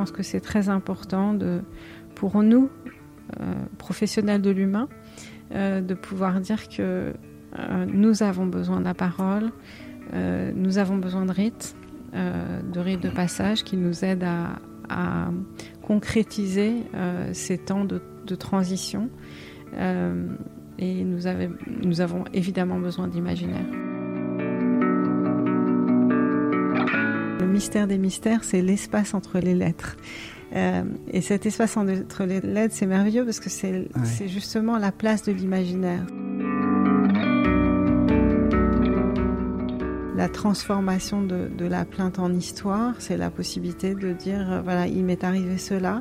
pense que c'est très important pour nous, professionnels de l'humain, de pouvoir dire que nous avons besoin de la parole, nous avons besoin de rites, de rites de passage qui nous aident à, concrétiser ces temps de, transition. et nous, nous avons évidemment besoin d'imaginaire. Mystère des mystères, c'est l'espace entre les lettres. Euh, et cet espace entre les lettres, c'est merveilleux parce que c'est justement la place de l'imaginaire. La transformation de, la plainte en histoire, c'est la possibilité de dire, euh, voilà, il m'est arrivé cela,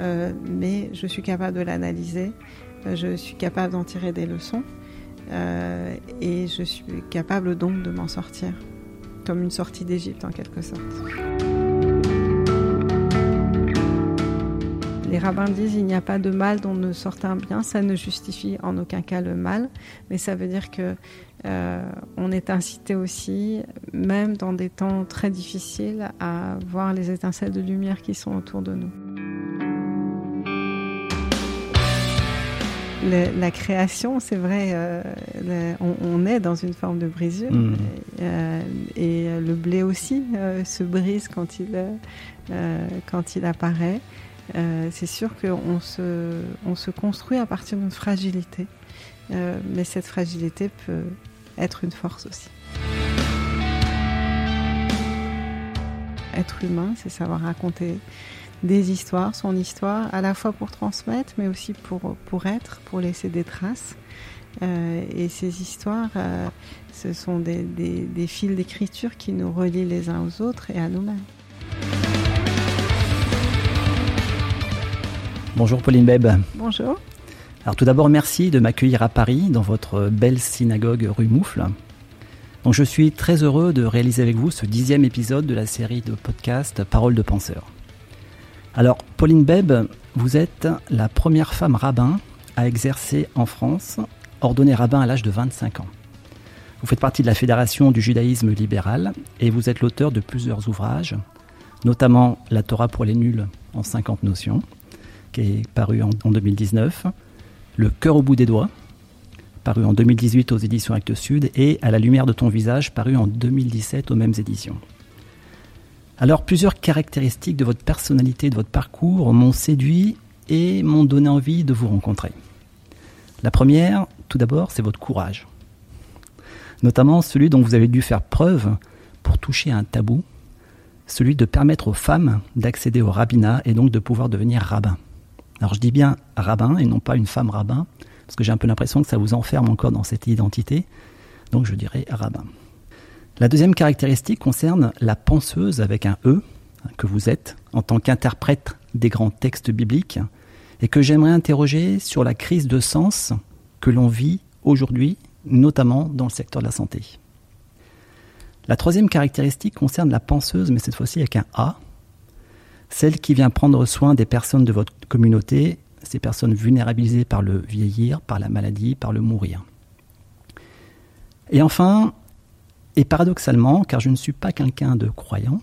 euh, mais je suis capable de l'analyser, je suis capable d'en tirer des leçons, et je suis capable donc de m'en sortir comme une sortie d'Égypte en quelque sorte. Les rabbins disent il n'y a pas de mal dont ne sorte un bien, ça ne justifie en aucun cas le mal, mais ça veut dire que euh, on est incité aussi, même dans des temps très difficiles, à voir les étincelles de lumière qui sont autour de nous. La création, c'est vrai, euh, on, est dans une forme de brisure. Mm. Euh, et, le blé aussi euh, se brise quand il, quand il apparaît. c'est sûr qu'on se, on se construit à partir d'une fragilité. mais cette fragilité peut être une force aussi. Être humain, c'est savoir raconter des histoires, son histoire, à la fois pour transmettre, mais aussi pour, pour être, pour laisser des traces. Euh, et ces histoires, euh, ce sont des, des, fils d'écriture qui nous relient les uns aux autres et à nous-mêmes. Bonjour Pauline Beb. Bonjour. Alors tout d'abord, merci de m'accueillir à Paris, dans votre belle synagogue rue Moufle. Donc je suis très heureux de réaliser avec vous ce dixième épisode de la série de podcast Paroles de penseurs. Alors, Pauline Beb, vous êtes la première femme rabbin à exercer en France, ordonnée rabbin à l'âge de 25 ans. Vous faites partie de la Fédération du judaïsme libéral et vous êtes l'auteur de plusieurs ouvrages, notamment La Torah pour les nuls en 50 notions, qui est paru en, 2019, Le cœur au bout des doigts, paru en 2018 aux éditions Actes Sud, et À la lumière de ton visage, paru en 2017 aux mêmes éditions. Alors plusieurs caractéristiques de votre personnalité, de votre parcours m'ont séduit et m'ont donné envie de vous rencontrer. La première, tout d'abord, c'est votre courage. Notamment celui dont vous avez dû faire preuve pour toucher un tabou, celui de permettre aux femmes d'accéder au rabbinat et donc de pouvoir devenir rabbin. Alors je dis bien rabbin et non pas une femme rabbin, parce que j'ai un peu l'impression que ça vous enferme encore dans cette identité, donc je dirais rabbin. La deuxième caractéristique concerne la penseuse avec un E que vous êtes en tant qu'interprète des grands textes bibliques et que j'aimerais interroger sur la crise de sens que l'on vit aujourd'hui, notamment dans le secteur de la santé. La troisième caractéristique concerne la penseuse, mais cette fois-ci avec un A, celle qui vient prendre soin des personnes de votre communauté, ces personnes vulnérabilisées par le vieillir, par la maladie, par le mourir. Et enfin, et paradoxalement, car je ne suis pas quelqu'un de croyant,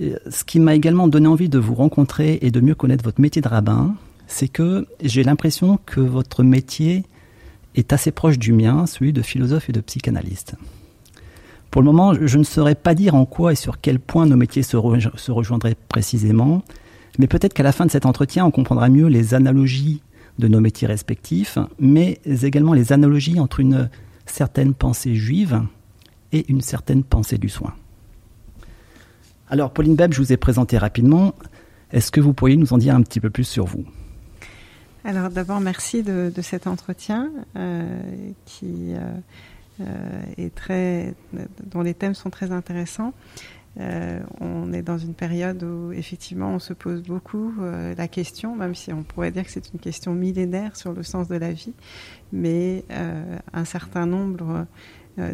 euh, ce qui m'a également donné envie de vous rencontrer et de mieux connaître votre métier de rabbin, c'est que j'ai l'impression que votre métier est assez proche du mien, celui de philosophe et de psychanalyste. Pour le moment, je ne saurais pas dire en quoi et sur quel point nos métiers se, se rejoindraient précisément, mais peut-être qu'à la fin de cet entretien, on comprendra mieux les analogies de nos métiers respectifs, mais également les analogies entre une certaine pensée juive et une certaine pensée du soin. Alors, Pauline Beb, je vous ai présenté rapidement. Est-ce que vous pourriez nous en dire un petit peu plus sur vous? Alors, d'abord, merci de, cet entretien euh, qui euh, euh, est très, dont les thèmes sont très intéressants. on est dans une période où effectivement on se pose beaucoup la question, même si on pourrait dire que c'est une question millénaire sur le sens de la vie, mais un certain nombre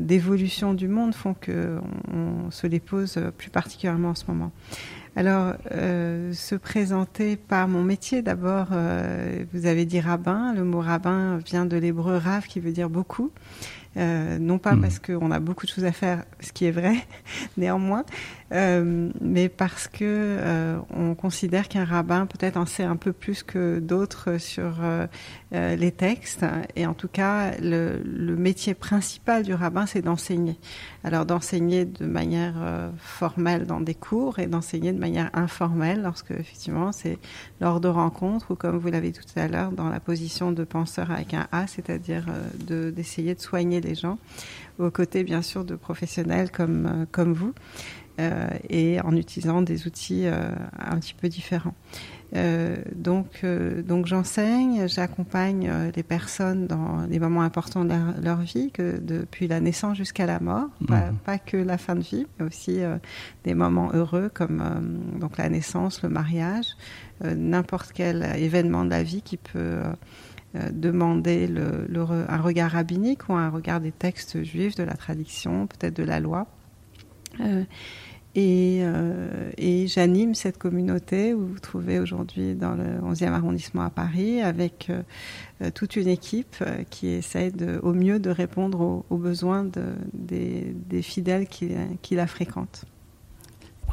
d'évolution du monde font qu'on on se les pose plus particulièrement en ce moment. Alors, euh, se présenter par mon métier, d'abord, euh, vous avez dit rabbin. Le mot rabbin vient de l'hébreu rav qui veut dire beaucoup. Euh, non pas Hmm. parce qu'on a beaucoup de choses à faire, ce qui est vrai, néanmoins, euh, mais parce que euh, on considère qu'un rabbin peut-être en sait un peu plus que d'autres sur euh, euh, les textes. Et en tout cas, le, le métier principal du rabbin, c'est d'enseigner. Alors d'enseigner de manière euh, formelle dans des cours et d'enseigner de manière informelle lorsque effectivement c'est lors de rencontres ou comme vous l'avez tout à l'heure dans la position de penseur avec un A, c'est-à-dire euh, de- d'essayer de soigner les gens aux côtés bien sûr de professionnels comme comme vous euh, et en utilisant des outils euh, un petit peu différents. Euh, donc, donc j'enseigne, j'accompagne les personnes dans les moments importants de leur, leur vie, que depuis la naissance jusqu'à la mort, pas, Mhm. pas que la fin de vie, mais aussi des moments heureux comme donc la naissance, le mariage, n'importe quel événement de la vie qui peut demander le, un regard rabbinique ou un regard des textes juifs, de la tradition, peut-être de la loi. Euh, et, euh, et j'anime cette communauté où vous vous trouvez aujourd'hui dans le 11e arrondissement à Paris avec euh, toute une équipe euh, qui essaye de, au mieux de répondre aux, aux besoins de, des, des fidèles qui, qui la fréquentent.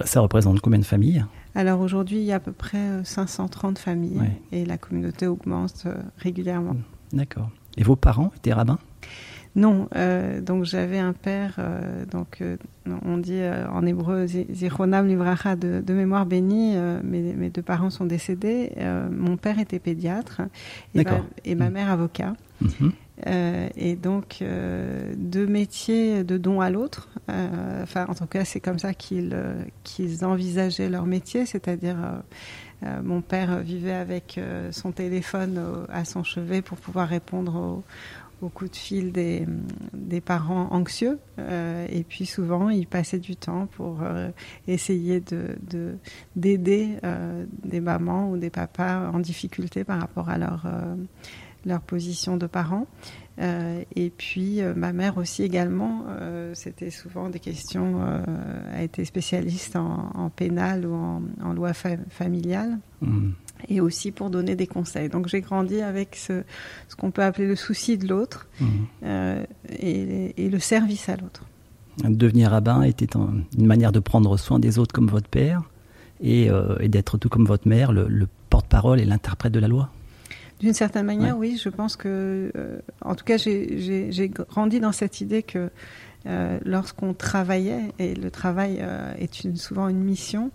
Ça représente combien de familles? Alors aujourd'hui, il y a à peu près euh, 530 familles Ouais. et la communauté augmente régulièrement. D'accord. Et vos parents étaient rabbins? Non, euh, donc j'avais un père, euh, donc euh, on dit en hébreu Zi- Zichronam Livracha de, de mémoire bénie. mes, mes deux parents sont décédés. Mon père était pédiatre et, ma, D'accord. et ma Mm. mère avocat. Mhm. Euh, et donc deux métiers de don à l'autre. Enfin, en tout cas, c'est comme ça qu'ils envisageaient leur métier, c'est-à-dire euh, mon père vivait avec euh, son téléphone au- à son chevet pour pouvoir répondre aux au coups de fil des, parents anxieux. Euh, et puis souvent, il passait du temps pour euh, essayer de de- d'aider euh, des mamans ou des papas en difficulté par rapport à leur leur position de parents. Et puis ma mère aussi également, c'était souvent des questions, a été spécialiste en, en pénal ou en, loi fa- familiale Mhm. Et aussi pour donner des conseils. Donc j'ai grandi avec ce, ce qu'on peut appeler le souci de l'autre Mhm. euh, et, et le service à l'autre. Devenir rabbin était un- une manière de prendre soin des autres comme votre père et, euh, et d'être tout comme votre mère, le, le porte-parole et l'interprète de la loi. D'une certaine manière, oui, je pense que, euh, en tout cas, j'ai- grandi dans cette idée que euh, lorsqu'on travaillait, et le travail euh, est une- souvent une mission,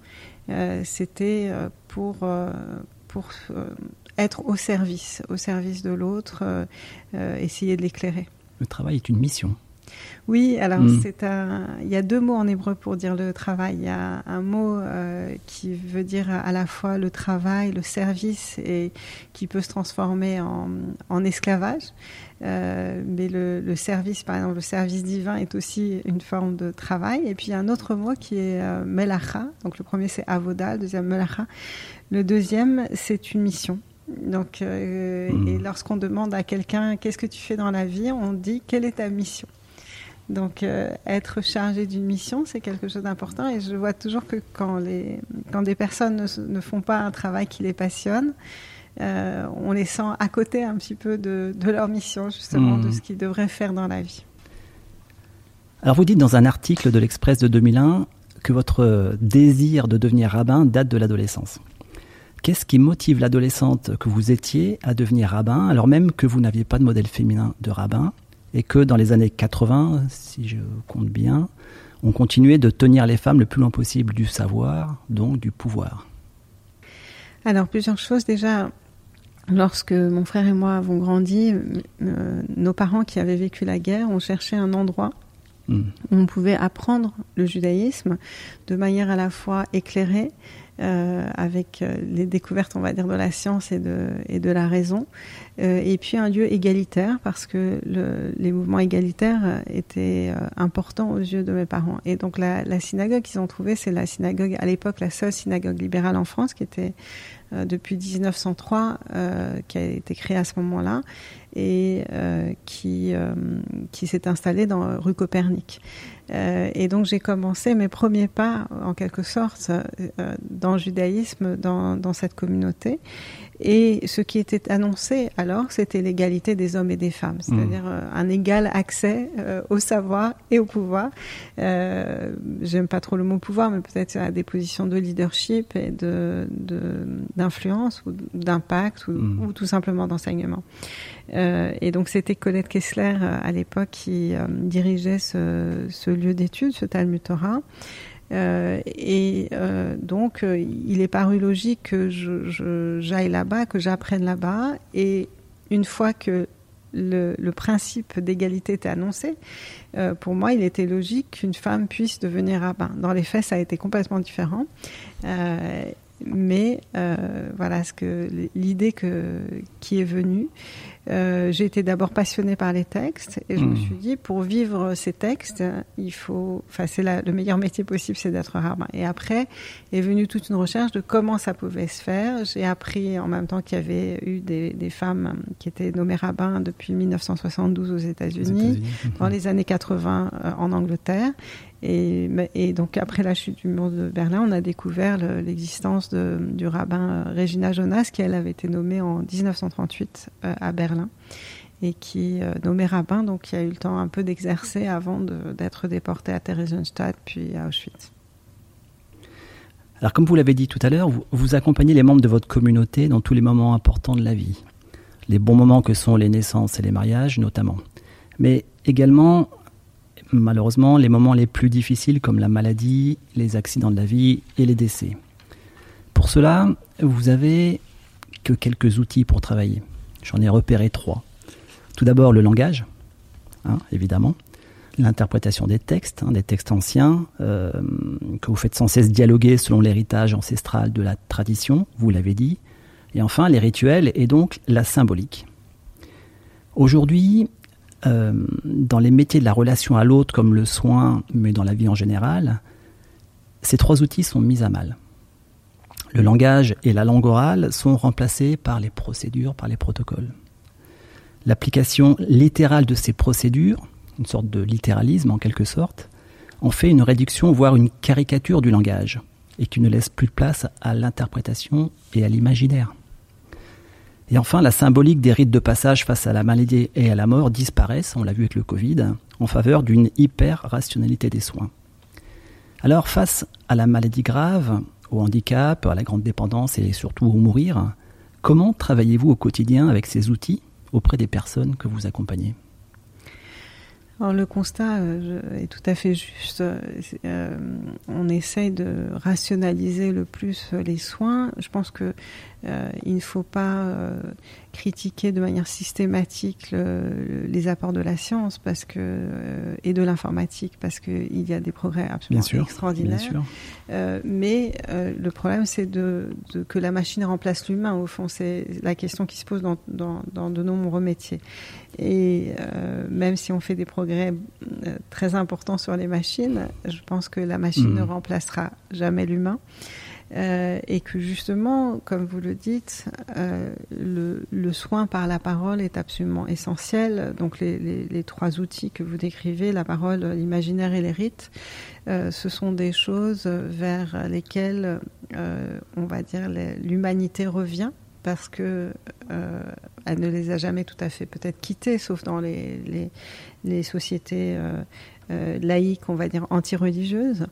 euh, c'était euh, pour, euh, pour euh, être au service, au service de l'autre, euh, euh, essayer de l'éclairer. Le travail est une mission. Oui, alors Mm. c'est un. Il y a deux mots en hébreu pour dire le travail. Il y a un mot euh, qui veut dire à la fois le travail, le service, et qui peut se transformer en, en esclavage. Euh, mais le, le service, par exemple, le service divin est aussi une forme de travail. Et puis il y a un autre mot qui est euh, melacha. Donc le premier c'est avoda, le deuxième melacha. Le deuxième c'est une mission. Donc, euh, et lorsqu'on demande à quelqu'un qu'est-ce que tu fais dans la vie, on dit quelle est ta mission? Donc, euh, être chargé d'une mission, c'est quelque chose d'important. Et je vois toujours que quand, les, quand des personnes ne, font pas un travail qui les passionne, euh, on les sent à côté un petit peu de, de leur mission, justement, de ce qu'ils devraient faire dans la vie. Alors vous dites dans un article de l'Express de 2001 que votre désir de devenir rabbin date de l'adolescence. Qu'est-ce qui motive l'adolescente que vous étiez à devenir rabbin alors même que vous n'aviez pas de modèle féminin de rabbin et que dans les années 80, si je compte bien, on continuait de tenir les femmes le plus loin possible du savoir, donc du pouvoir? Alors, plusieurs choses. Déjà, lorsque mon frère et moi avons grandi, euh, nos parents qui avaient vécu la guerre ont cherché un endroit Hmm. où on pouvait apprendre le judaïsme de manière à la fois éclairée, avec euh, les découvertes, on va dire, de la science et de, et de la raison, euh, et puis un lieu égalitaire, parce que le, les mouvements égalitaires euh, étaient euh, importants aux yeux de mes parents. Et donc la, synagogue qu'ils ont trouvée, c'est la synagogue, à l'époque, la seule synagogue libérale en France, qui était euh, depuis 1903, euh, qui a été créée à ce moment-là. et qui, qui s'est installé dans rue Copernic. et donc j'ai commencé mes premiers pas, en quelque sorte, dans le judaïsme, dans, dans cette communauté. Et ce qui était annoncé alors, c'était l'égalité des hommes et des femmes, c'est-à-dire mmh. euh, un égal accès euh, au savoir et au pouvoir. Euh, J'aime pas trop le mot pouvoir, mais peut-être à des positions de leadership et de d'influence ou d'impact ou, mmh. ou, tout simplement d'enseignement. Euh, et donc c'était Colette Kessler à l'époque qui dirigeait ce, ce lieu d'études, ce Talmud Torah. Euh, et euh, donc, euh, il est paru logique que j'aille là-bas, que j'apprenne là-bas. Et une fois que le, principe d'égalité était annoncé, euh, pour moi, il était logique qu'une femme puisse devenir rabbin. Dans les faits, ça a été complètement différent. Euh, mais voilà ce que l'idée qui est venue euh, j'ai été d'abord passionnée par les textes et je me hmm. suis dit pour vivre ces textes, il faut, enfin c'est le meilleur métier possible, c'est d'être rabbin. Et après est venue toute une recherche de comment ça pouvait se faire. J'ai appris en même temps qu'il y avait eu des, des, femmes qui étaient nommées rabbins depuis 1972 aux États-Unis, dans les années 80 euh, en Angleterre. Et, et, donc après la chute du mur de Berlin, on a découvert l'existence du rabbin euh, Regina Jonas, qui elle avait été nommée en 1938 à Berlin et qui euh, nommé rabbin, donc qui a eu le temps un peu d'exercer avant d'être déporté à Theresienstadt puis à Auschwitz. Alors comme vous l'avez dit tout à l'heure, vous, vous, accompagnez les membres de votre communauté dans tous les moments importants de la vie. Les bons moments que sont les naissances et les mariages notamment. Mais également, malheureusement, les moments les plus difficiles comme la maladie, les accidents de la vie et les décès. Pour cela, vous avez que quelques outils pour travailler. J'en ai repéré trois. Tout d'abord le langage, hein, évidemment, l'interprétation des textes, hein, des textes anciens, euh, que vous faites sans cesse dialoguer selon l'héritage ancestral de la tradition, vous l'avez dit, et enfin les rituels et donc la symbolique. Aujourd'hui, euh, dans les métiers de la relation à l'autre comme le soin, mais dans la vie en général, ces trois outils sont mis à mal. Le langage et la langue orale sont remplacés par les procédures, par les protocoles. L'application littérale de ces procédures, une sorte de littéralisme en quelque sorte, en fait une réduction, voire une caricature du langage, et qui ne laisse plus de place à l'interprétation et à l'imaginaire. Et enfin, la symbolique des rites de passage face à la maladie et à la mort disparaissent, on l'a vu avec le Covid, en faveur d'une hyper-rationalité des soins. Alors, face à la maladie grave, au handicap, à la grande dépendance et surtout au mourir. Comment travaillez-vous au quotidien avec ces outils auprès des personnes que vous accompagnez? Le constat euh, est tout à fait juste. Euh, on essaye de rationaliser le plus les soins. Je pense que euh, il ne faut pas euh, critiquer de manière systématique les apports de la science parce que euh, et de l'informatique parce qu'il y a des progrès absolument extraordinaires. mais le problème, c'est de, que la machine remplace l'humain. Au fond, c'est la question qui se pose dans, dans, de nombreux métiers. Et même si on fait des progrès très importants sur les machines, je pense que la machine mmh. ne remplacera jamais l'humain. Euh, et que justement, comme vous le dites, euh, le, soin par la parole est absolument essentiel. Donc les, trois outils que vous décrivez, la parole, l'imaginaire et les rites, euh, ce sont des choses vers lesquelles, on va dire, l'humanité revient parce que elle ne les a jamais tout à fait peut-être quittées, sauf dans les sociétés laïques, on va dire anti-religieuses.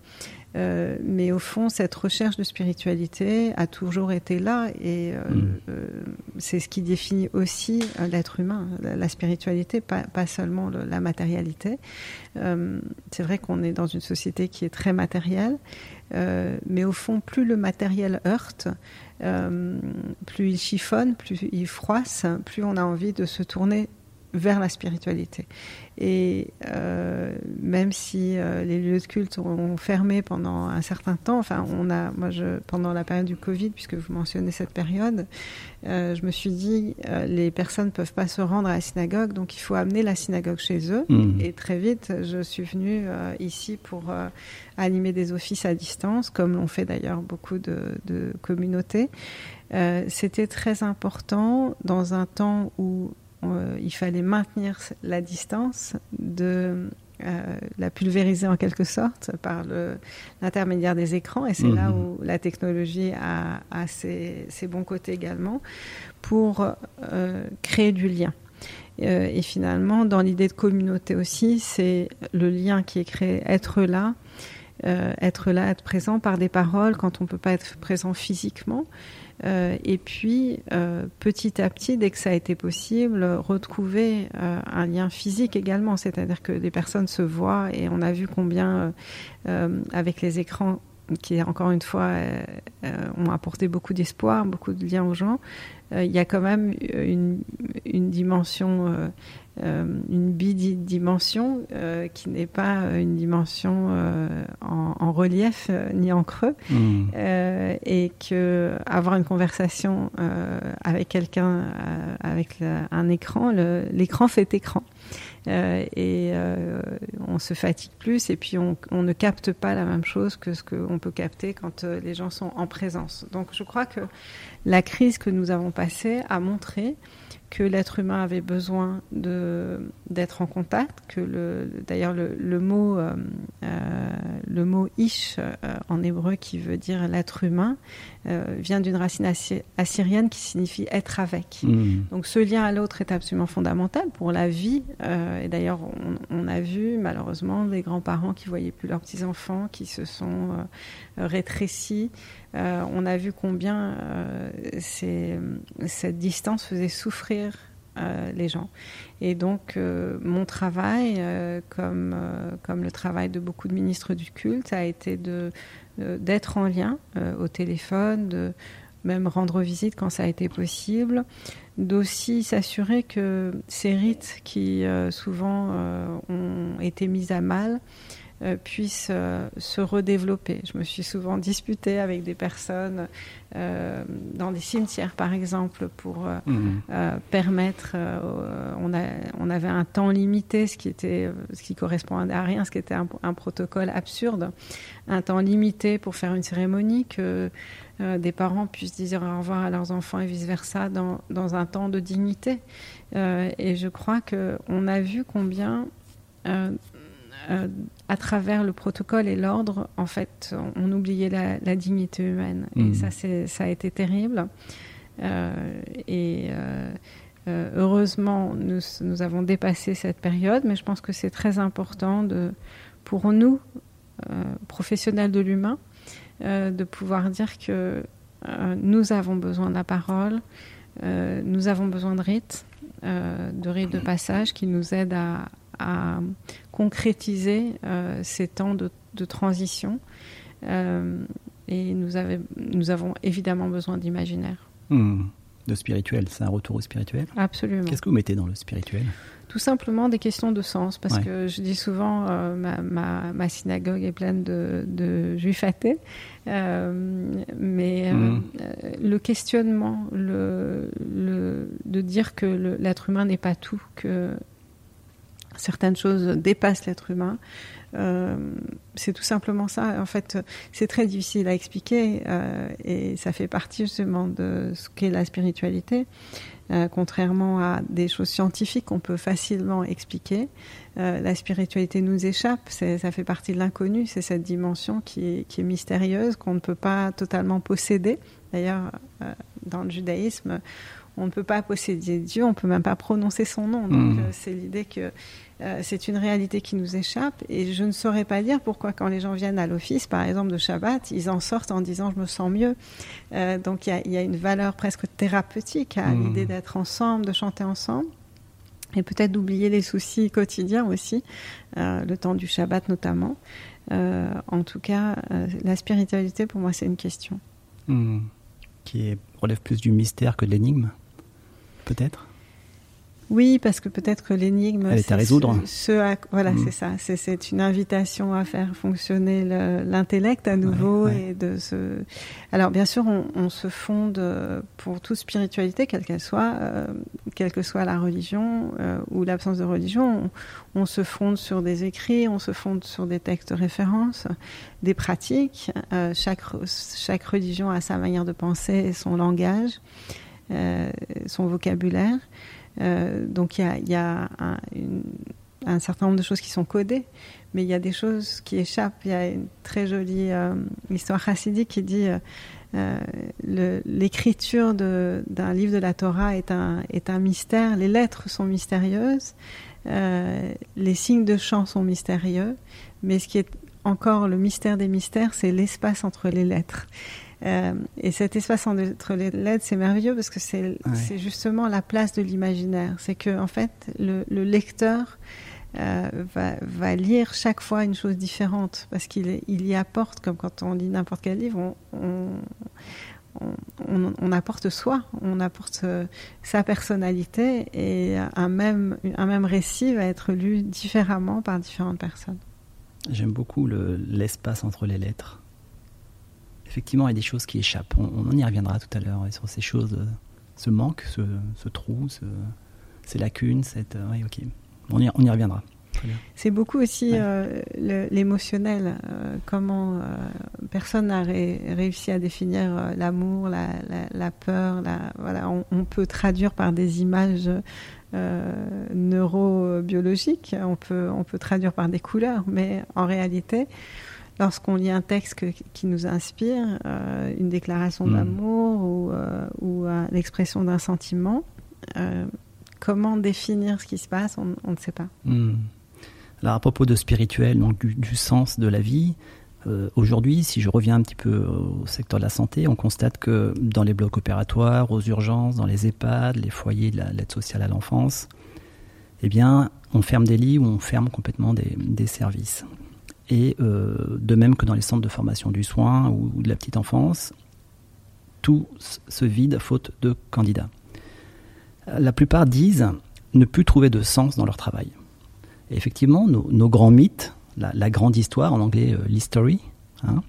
Euh, mais au fond, cette recherche de spiritualité a toujours été là et euh, mm. euh, c'est ce qui définit aussi l'être humain, la, spiritualité, pas, pas seulement la matérialité. c'est vrai qu'on est dans une société qui est très matérielle, mais au fond, plus le matériel heurte, plus il chiffonne, plus il froisse, plus on a envie de se tourner vers la spiritualité. Et euh, même si euh, les lieux de culte ont fermé pendant un certain temps, enfin, on a, moi, je, pendant la période du Covid, puisque vous mentionnez cette période, euh, je me suis dit, les personnes ne peuvent pas se rendre à la synagogue, donc il faut amener la synagogue chez eux. Mmh. Et très vite, je suis venue ici pour animer des offices à distance, comme l'ont fait d'ailleurs beaucoup de, de communautés. C'était très important dans un temps où il fallait maintenir la distance de la pulvériser en quelque sorte par l'intermédiaire des écrans, et c'est là mhm. où la technologie a, a ses, ses, bons côtés également, pour créer du lien. Euh, et finalement, dans l'idée de communauté aussi, c'est le lien qui est créé, être là, euh, être là, être présent par des paroles quand on ne peut pas être présent physiquement. Euh, et puis, petit à petit, dès que ça a été possible, retrouver un lien physique également, c'est-à-dire que les personnes se voient et on a vu combien, avec les écrans, qui encore une fois ont apporté beaucoup d'espoir, beaucoup de liens aux gens, euh, il y a quand même une, une dimension, euh, euh, une bidimension qui n'est pas une dimension en, en, relief ni en creux, mmh. et que avoir une conversation avec quelqu'un avec un écran, l'écran fait écran. Euh, et euh, on se fatigue plus et puis on, on, ne capte pas la même chose que ce qu'on peut capter quand euh, les gens sont en présence. Donc je crois que la crise que nous avons passée a montré que l'être humain avait besoin d'être en contact, que le, d'ailleurs le, le, mot, euh, euh, le mot ish euh, en hébreu qui veut dire l'être humain vient d'une racine assyrienne qui signifie être avec. Mmh. Donc ce lien à l'autre est absolument fondamental pour la vie. et d'ailleurs, on, on, a vu malheureusement des grands-parents qui voyaient plus leurs petits-enfants, qui se sont rétrécis. Euh, on a vu combien euh, cette distance faisait souffrir euh, les gens. Et donc, mon travail, comme, le travail de beaucoup de ministres du culte, a été d'être en lien au téléphone, de même rendre visite quand ça a été possible, d'aussi s'assurer que ces rites qui souvent ont été mis à mal, euh, puisse euh, se redévelopper. Je me suis souvent disputée avec des personnes euh, dans des cimetières, par exemple, pour mhm. permettre. on, a, on avait un temps limité, ce qui était, ce qui correspondait à rien, ce qui était un, protocole absurde, un temps limité pour faire une cérémonie que des parents puissent dire au revoir à leurs enfants et vice versa dans, dans un temps de dignité. et je crois que on a vu combien euh, à travers le protocole et l'ordre, en fait, on, oubliait la, dignité humaine. Et mmh. ça, ça a été terrible. Euh, et euh, heureusement, nous, nous, avons dépassé cette période, mais je pense que c'est très important de, pour nous, professionnels de l'humain, de pouvoir dire que nous avons besoin de la parole, nous avons besoin de rites, de rites de passage qui nous aident à, à concrétiser euh, ces temps de, transition. Euh, et nous, nous, avons évidemment besoin d'imaginaire. Hmm. De spirituel, c'est un retour au spirituel Absolument. Qu'est-ce que vous mettez dans le spirituel? Tout simplement des questions de sens, parce que je dis souvent, euh, ma, synagogue est pleine de, de juifs athées, mais hmm. le questionnement, le, le, de dire que l'être humain n'est pas tout, que certaines choses dépassent l'être humain. Euh, c'est tout simplement ça. En fait, c'est très difficile à expliquer euh, et ça fait partie justement de ce qu'est la spiritualité. Euh, contrairement à des choses scientifiques qu'on peut facilement expliquer, la spiritualité nous échappe. Ça fait partie de l'inconnu. C'est cette dimension qui est, qui est mystérieuse qu'on ne peut pas totalement posséder. D'ailleurs, dans le judaïsme, on ne peut pas posséder Dieu, on ne peut même pas prononcer son nom. Donc mmh. c'est l'idée que euh, c'est une réalité qui nous échappe et je ne saurais pas dire pourquoi quand les gens viennent à l'office, par exemple de Shabbat, ils en sortent en disant je me sens mieux. Euh, donc il y, a, une valeur presque thérapeutique à mmh. l'idée d'être ensemble, de chanter ensemble et peut-être d'oublier les soucis quotidiens aussi, euh, le temps du Shabbat notamment. en tout cas, la spiritualité pour moi c'est une question. Mmh. Qui relève plus du mystère que de l'énigme, peut-être? Oui, parce que peut-être que l'énigme. Elle est à résoudre. Ce, voilà, mm. c'est ça. C'est une invitation à faire fonctionner l'intellect à nouveau et de se. Alors bien sûr, on, se fonde pour toute spiritualité, quelle qu'elle soit, euh, quelle que soit la religion euh, ou l'absence de religion, on, se fonde sur des écrits, on se fonde sur des textes de référence, des pratiques. Euh, chaque chaque religion a sa manière de penser et son langage, son vocabulaire. Donc il y a, un, certain nombre de choses qui sont codées, mais il y a des choses qui échappent. Il y a une très jolie histoire chassidique qui dit l'écriture d'un livre de la Torah est un, est un mystère, les lettres sont mystérieuses, les signes de chant sont mystérieux, mais ce qui est encore le mystère des mystères, c'est l'espace entre les lettres. Euh, et cet espace entre les lettres, c'est merveilleux parce que c'est justement la place de l'imaginaire. C'est que en fait, le, lecteur euh, va, lire chaque fois une chose différente parce qu'il il y apporte, comme quand on lit n'importe quel livre, on, on, apporte soi, on apporte euh, sa personnalité et un même, un même récit va être lu différemment par différentes personnes. J'aime beaucoup l'espace entre les lettres. Effectivement, il y a des choses qui échappent. On, y reviendra tout à l'heure sur ces choses, euh, ce manque, ce, trou, ces lacunes. Cette, euh, oui, ok. On y, on y reviendra. C'est beaucoup aussi euh, l'émotionnel. comment personne n'a réussi à définir l'amour, la, peur. voilà, on, peut traduire par des images euh, neurobiologique, on peut, on peut traduire par des couleurs, mais en réalité, lorsqu'on lit un texte qui nous inspire, euh, une déclaration hmm. d'amour ou, euh, ou l'expression d'un sentiment, comment définir ce qui se passe, on, ne sait pas. Hmm. Alors à propos de spirituel, donc du sens de la vie, euh, aujourd'hui, si je reviens un petit peu au secteur de la santé, on constate que dans les blocs opératoires, aux urgences, dans les EHPAD, les foyers de l'aide sociale à l'enfance, eh bien, on ferme des lits ou on ferme complètement des, services. Et euh, de même que dans les centres de formation du soin ou, de la petite enfance, tout se vide faute de candidats. La plupart disent ne plus trouver de sens dans leur travail. Et effectivement, nos grands mythes, la, grande histoire, en anglais euh, l'history, hein,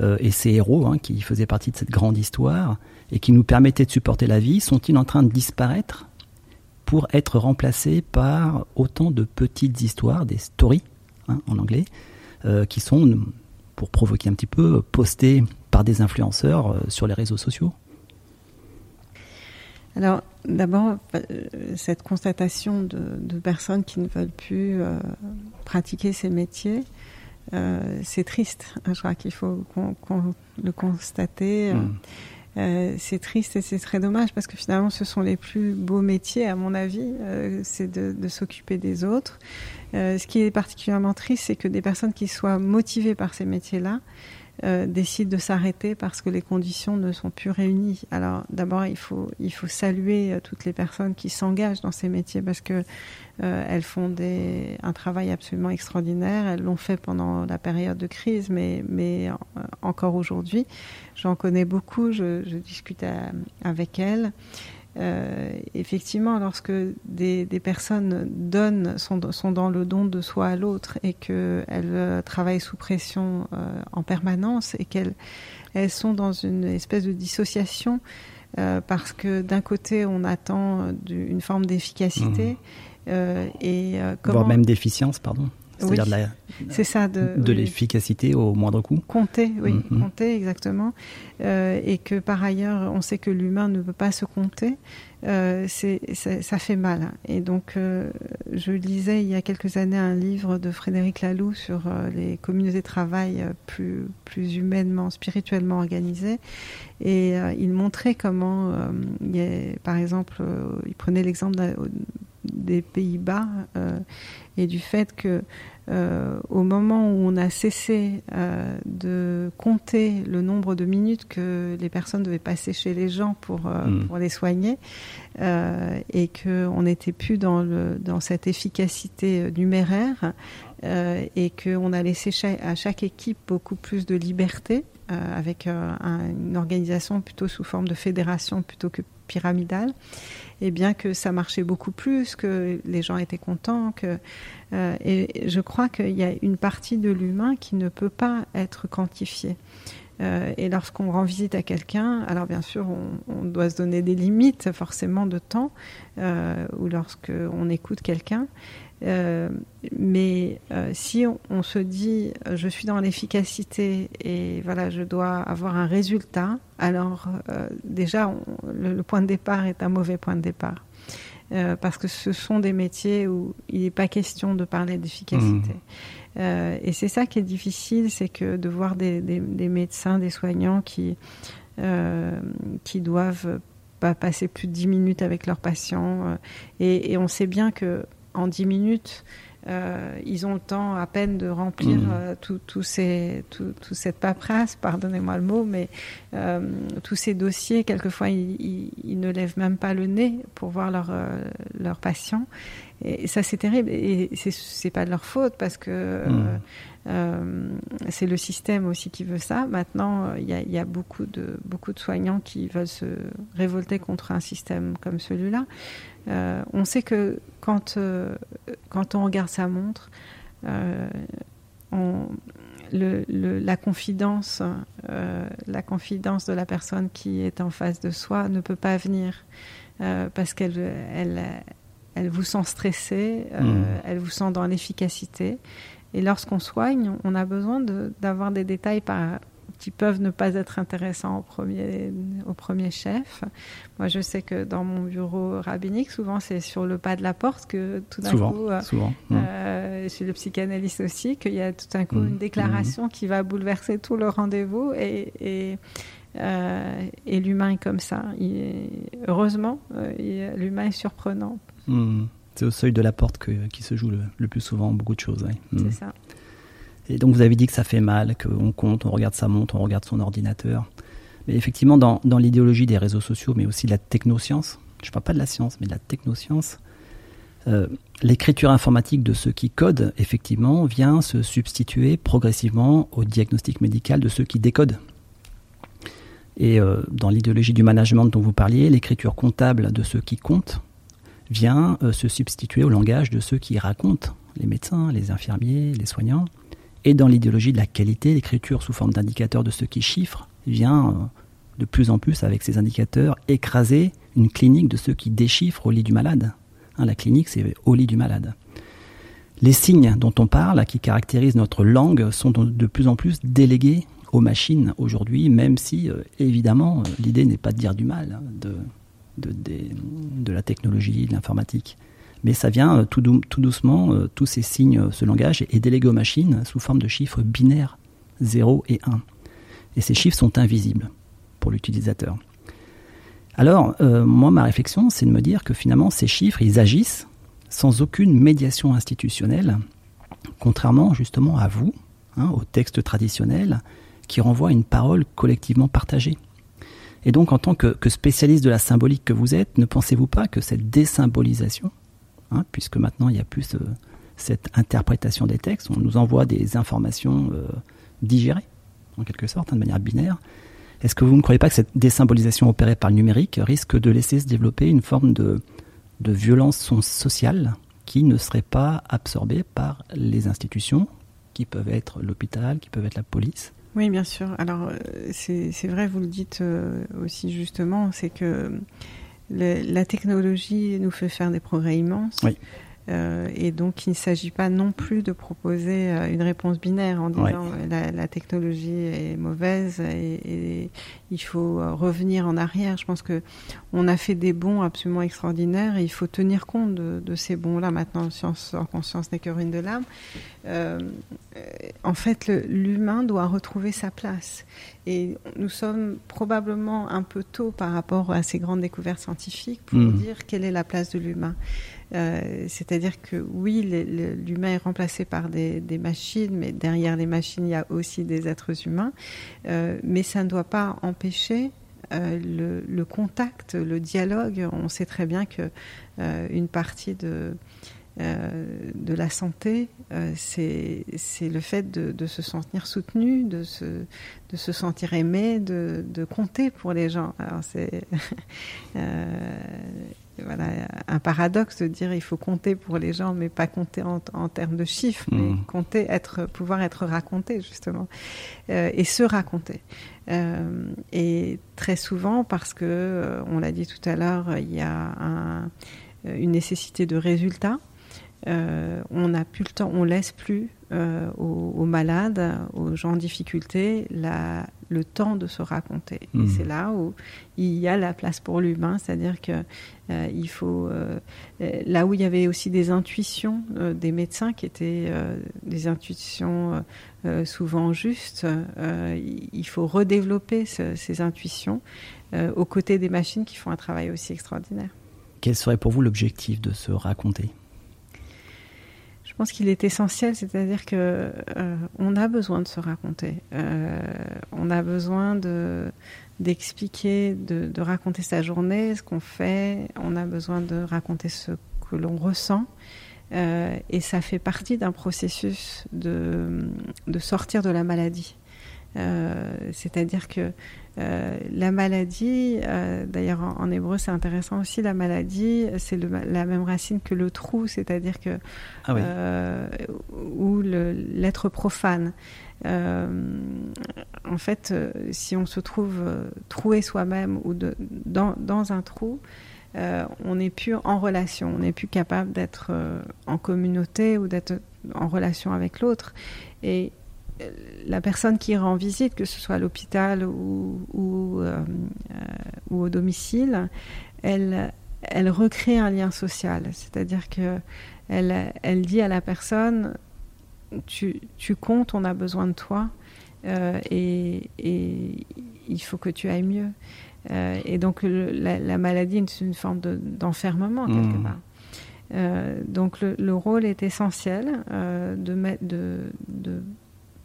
euh, et ces héros hein, qui faisaient partie de cette grande histoire et qui nous permettaient de supporter la vie, sont-ils en train de disparaître pour être remplacés par autant de petites histoires, des stories hein, en anglais, euh, qui sont, pour provoquer un petit peu, postées par des influenceurs sur les réseaux sociaux alors, d'abord, euh, cette constatation de, personnes qui ne veulent plus euh, pratiquer ces métiers, euh, c'est triste. Je crois qu'il faut qu'on le constater. Mm. c'est triste et c'est très dommage parce que finalement, ce sont les plus beaux métiers, à mon avis, c'est de, de s'occuper des autres. Ce qui est particulièrement triste, c'est que des personnes qui soient motivées par ces métiers-là, euh, décide de s'arrêter parce que les conditions ne sont plus réunies. Alors d'abord, il faut, saluer euh, toutes les personnes qui s'engagent dans ces métiers parce que euh, elles font un travail absolument extraordinaire. Elles l'ont fait pendant la période de crise, mais, encore aujourd'hui. J'en connais beaucoup, je discute avec elles. Euh, effectivement, lorsque des, personnes donnent, sont, dans le don de soi à l'autre et qu'elles euh, travaillent sous pression euh, en permanence et qu'elles elles sont dans une espèce de dissociation parce que d'un côté on attend une forme d'efficacité mmh. et comment... voire même d'efficience, pardon. C'est-à-dire c'est ça de, l'efficacité au moindre coût. Compter, oui, mm-hmm. compter exactement. Euh, et que par ailleurs, on sait que l'humain ne peut pas se compter. Euh, ça fait mal. Et donc, euh, je lisais il y a quelques années un livre de Frédéric Laloux sur les communautés de travail plus, plus humainement, spirituellement organisées. Et il montrait comment, il par exemple, il prenait l'exemple des Pays-Bas et du fait que euh, au moment où on a cessé euh, de compter le nombre de minutes que les personnes devaient passer chez les gens pour, euh, hmm. pour les soigner, et qu'on n'était plus dans, le, dans cette efficacité numéraire, et qu'on a laissé à chaque équipe beaucoup plus de liberté, avec une organisation plutôt sous forme de fédération plutôt que pyramidale, et bien que ça marchait beaucoup plus, que les gens étaient contents, euh, et je crois qu'il y a une partie de l'humain qui ne peut pas être quantifiée. Euh, et lorsqu'on rend visite à quelqu'un, alors bien sûr, on, doit se donner des limites forcément de temps, euh, ou lorsqu'on écoute quelqu'un. Euh, mais si on, se dit je suis dans l'efficacité et voilà je dois avoir un résultat, alors déjà le, point de départ est un mauvais point de départ. parce que ce sont des métiers où il n'est pas question de parler d'efficacité. Mmh. et c'est ça qui est difficile, c'est que de voir des, des médecins, des soignants qui qui doivent pas passer plus de 10 minutes avec leurs patients. et, et, on sait bien que en 10 minutes, euh, ils ont le temps à peine de remplir mmh. euh, tout, tout, ces, tout, cette paperasse, pardonnez-moi le mot, mais euh, tous ces dossiers, quelquefois, ils, ne lèvent même pas le nez pour voir leurs leur patients. Et, ça, c'est terrible. Et c'est pas de leur faute parce que mmh. C'est le système aussi qui veut ça. Maintenant, il y, y, a beaucoup de, beaucoup de soignants qui veulent se révolter contre un système comme celui-là. Euh, on sait que quand, euh, quand on regarde sa montre, euh, la confidence, la confidence de la personne qui est en face de soi ne peut pas venir parce qu'elle elle, elle vous sent stressé, mmh. elle vous sent dans l'efficacité. Et lorsqu'on soigne, on a besoin d'avoir des détails par, qui peuvent ne pas être intéressants au premier, au premier chef. Moi, je sais que dans mon bureau rabbinique, souvent, c'est sur le pas de la porte que tout d'un coup, euh, souvent. Euh, chez le psychanalyste aussi, qu'il y a tout d'un coup mmh. une déclaration mmh. qui va bouleverser tout le rendez-vous et, et euh, et l'humain est comme ça. heureusement, l'humain est surprenant. Mmh. C'est au seuil de la porte que, qui se joue le, plus souvent beaucoup de choses. C'est ça. Et donc vous avez dit que ça fait mal, qu'on compte, on regarde sa montre, on regarde son ordinateur. Mais effectivement, dans, dans l'idéologie des réseaux sociaux, mais aussi de la technoscience, je ne parle pas de la science, mais de la technoscience, euh, l'écriture informatique de ceux qui codent, effectivement, vient se substituer progressivement au diagnostic médical de ceux qui décodent. Et euh, dans l'idéologie du management dont vous parliez, l'écriture comptable de ceux qui comptent vient euh, se substituer au langage de ceux qui racontent, les médecins, les infirmiers, les soignants. Et dans l'idéologie de la qualité, l'écriture sous forme d'indicateur de ce qui chiffre vient euh, de plus en plus avec ces indicateurs écraser une clinique de ceux qui déchiffrent au lit du malade. Hein, la clinique, c'est au lit du malade. Les signes dont on parle, qui caractérisent notre langue, sont de plus en plus délégués aux machines aujourd'hui, même si, euh, évidemment, l'idée n'est pas de dire du mal hein, de, la technologie, de l'informatique mais ça vient euh, tout, doucement, euh, tous ces signes, euh, ce langage est délégué aux machines sous forme de chiffres binaires 0 et 1. Et ces chiffres sont invisibles pour l'utilisateur. Alors, moi, ma réflexion, c'est de me dire que finalement, ces chiffres, ils agissent sans aucune médiation institutionnelle, contrairement justement à vous, hein, au texte traditionnel, qui renvoie à une parole collectivement partagée. Et donc, en tant que spécialiste de la symbolique que vous êtes, ne pensez-vous pas que cette désymbolisation Hein, puisque maintenant il n'y a plus cette interprétation des textes. On nous envoie des informations euh, digérées, en quelque sorte, hein, de manière binaire. Est-ce que vous ne croyez pas que cette désymbolisation opérée par le numérique risque de laisser se développer une forme de violence sociale qui ne serait pas absorbée par les institutions, qui peuvent être l'hôpital, qui peuvent être la police Oui, bien sûr. Alors, euh, c'est vrai, vous le dites euh, aussi justement, c'est que la technologie nous fait faire des progrès immenses. Euh, et donc, il ne s'agit pas non plus de proposer euh, une réponse binaire en disant la, la, technologie est mauvaise et, il faut euh, revenir en arrière. Je pense que on a fait des bons absolument extraordinaires et il faut tenir compte de, ces bons-là. Maintenant, science en conscience n'est que ruine de l'âme. en fait, l'humain doit retrouver sa place. Et nous sommes probablement un peu tôt par rapport à ces grandes découvertes scientifiques pour mmh. dire quelle est la place de l'humain. Euh, c'est-à-dire que oui, l'humain est remplacé par des, machines, mais derrière les machines, il y a aussi des êtres humains. Euh, mais ça ne doit pas empêcher euh, le, contact, le dialogue. On sait très bien que une partie de de la santé, c'est le fait de, se sentir soutenu, de se, de se sentir aimé, de, de compter pour les gens. Alors c'est voilà, un paradoxe de dire il faut compter pour les gens, mais pas compter en, termes de chiffres, mais mmh. compter, être, pouvoir être raconté justement, euh, et se raconter. Euh, et très souvent, parce que, euh, on l'a dit tout à l'heure, il y a une nécessité de résultat. On n'a plus le temps, on laisse plus aux, malades, aux gens en difficulté, la, le temps de se raconter. Et mmh. c'est là où il y a la place pour l'humain, c'est-à-dire que il faut là où il y avait aussi des intuitions des médecins qui étaient des intuitions souvent justes, il faut redévelopper ces intuitions aux côtés des machines qui font un travail aussi extraordinaire. Quel serait pour vous l'objectif de se raconter? Je pense qu'il est essentiel, c'est-à-dire que euh, on a besoin de se raconter, euh, on a besoin de d'expliquer, de, raconter sa journée, ce qu'on fait, on a besoin de raconter ce que l'on ressent, euh, et ça fait partie d'un processus de sortir de la maladie. C'est-à-dire que euh, la maladie, euh, d'ailleurs en, hébreu c'est intéressant aussi, la maladie c'est la même racine que le trou, c'est-à-dire que ah euh, ou l'être profane. en fait, si on se trouve troué soi-même ou de, dans, dans, un trou, on n'est plus en relation, on n'est plus capable d'être en communauté ou d'être en relation avec l'autre. Et la personne qui rend visite, que ce soit à l'hôpital ou, euh, euh, au domicile, elle, recrée un lien social. C'est-à-dire que elle, dit à la personne tu, comptes, on a besoin de toi euh, et, il faut que tu ailles mieux. et donc la, maladie est une forme d'enfermement quelque mmh. part. donc le, rôle est essentiel de, de,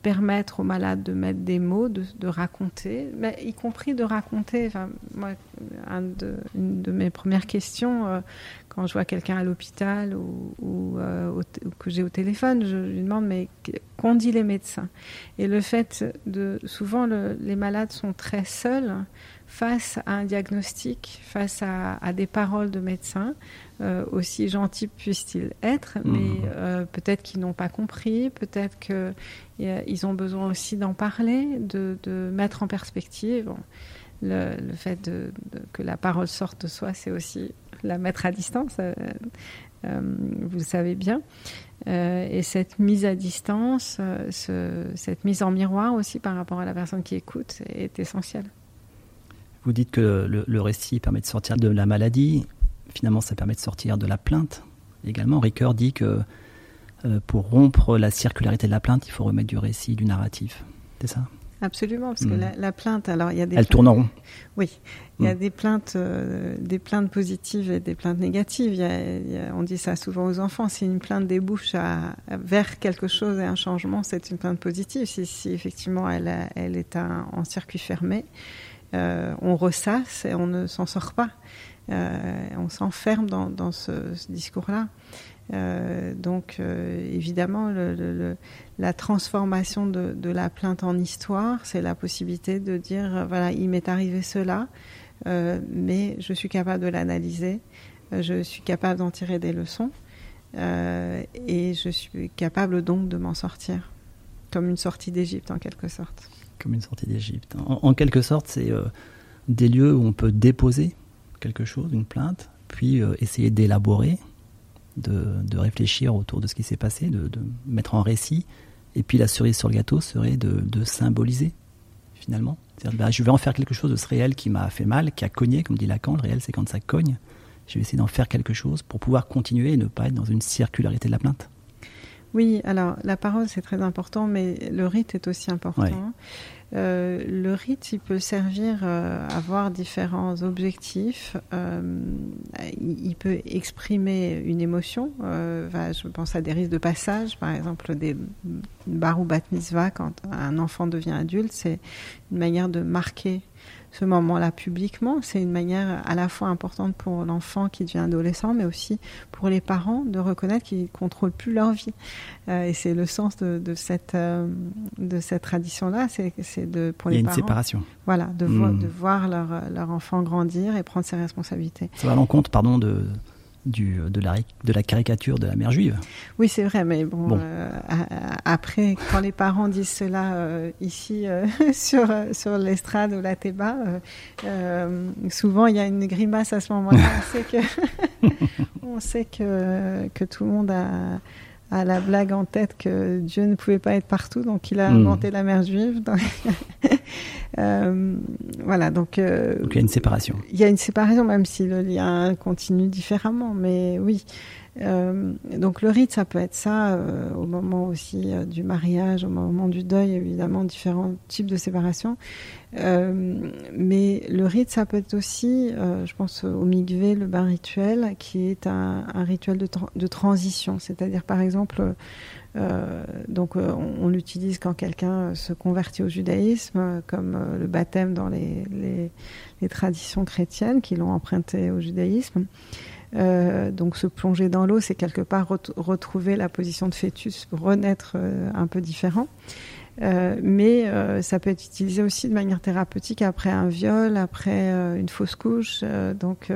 permettre aux malades de mettre des mots, de, raconter, mais y compris de raconter. Enfin, moi, une de mes premières questions, euh, quand je vois quelqu'un à l'hôpital ou, euh, que j'ai au téléphone, je lui demande mais qu'ont dit les médecins? Et le fait de, souvent, les malades sont très seuls face à un diagnostic, face à, des paroles de médecins, euh, aussi gentils puissent-ils être, mais mmh. euh, peut-être qu'ils n'ont pas compris, peut-être qu'ils ont besoin aussi d'en parler, de, mettre en perspective. le, fait que la parole sorte de soi, c'est aussi la mettre à distance, euh, vous le savez bien. et cette mise à distance, cette mise en miroir aussi par rapport à la personne qui écoute est essentielle. Vous dites que le, récit permet de sortir de la maladie. Finalement, ça permet de sortir de la plainte. Également, Ricoeur dit que euh, pour rompre la circularité de la plainte, il faut remettre du récit, du narratif. C'est ça? Absolument, parce que hmm. la, plainte, alors il y a des. Elle tourne en rond. Oui, il y a hmm. des plaintes, euh, des plaintes positives et des plaintes négatives. on dit ça souvent aux enfants. Si une plainte débouche à, vers quelque chose et un changement, c'est une plainte positive. Si, effectivement elle, elle est en circuit fermé, euh, on ressasse et on ne s'en sort pas. Euh, on s'enferme dans, ce, discours-là. Euh, donc évidemment, la transformation de, la plainte en histoire, c'est la possibilité de dire, voilà, il m'est arrivé cela, mais je suis capable de l'analyser, je suis capable d'en tirer des leçons, et je suis capable donc de m'en sortir, comme une sortie d'Égypte en quelque sorte comme une sortie d'Égypte. En, quelque sorte, c'est euh, des lieux où on peut déposer quelque chose, une plainte, puis euh, essayer d'élaborer, de, réfléchir autour de ce qui s'est passé, de, mettre en récit. Et puis la cerise sur le gâteau serait de, symboliser, finalement. Ben, je vais en faire quelque chose de ce réel qui m'a fait mal, qui a cogné, comme dit Lacan. Le réel, c'est quand ça cogne. Je vais essayer d'en faire quelque chose pour pouvoir continuer et ne pas être dans une circularité de la plainte. Oui, alors la parole c'est très important, mais le rite est aussi important. Euh, le rite, il peut servir euh, à avoir différents objectifs. Euh, il peut exprimer une émotion. je pense à des risques de passage, par exemple des bar ou bat mitzvah, quand un enfant devient adulte, c'est une manière de marquer ce moment-là publiquement. C'est une manière à la fois importante pour l'enfant qui devient adolescent, mais aussi pour les parents de reconnaître qu'ils ne contrôlent plus leur vie. Euh, et c'est le sens de, cette, euh, de cette tradition-là, c'est, de pour les Il y a une séparation. Voilà, de, hmm. de voir leur, leur enfant grandir et prendre ses responsabilités. Ça va à l'encontre, pardon, de du, de, la, de la caricature de la mère juive. Oui, c'est vrai, mais bon, euh, après, quand les parents disent cela euh, ici sur, sur l'estrade ou la théba, souvent il y a une grimace à ce moment-là. on sait que, on sait que, que tout le monde a a la blague en tête que Dieu ne pouvait pas être partout, donc il a hmm. inventé la mère juive. euh, voilà, donc, euh, donc. il y a une séparation. Il y a une séparation, même si le lien continue différemment, mais oui. Euh, donc le rite, ça peut être ça euh, au moment aussi euh, du mariage, au moment du deuil, évidemment, différents types de séparation. mais le rite, ça peut être aussi, je pense au migvé, le bain rituel, qui est un, rituel de, transition. C'est-à-dire, par exemple, donc on, l'utilise quand quelqu'un se convertit au judaïsme, comme le baptême dans les, les traditions chrétiennes qui l'ont emprunté au judaïsme. Euh, donc se plonger dans l'eau, c'est quelque part retrouver la position de fœtus, renaître euh, un peu différent. Euh, mais ça peut être utilisé aussi de manière thérapeutique après un viol, après une fausse couche. donc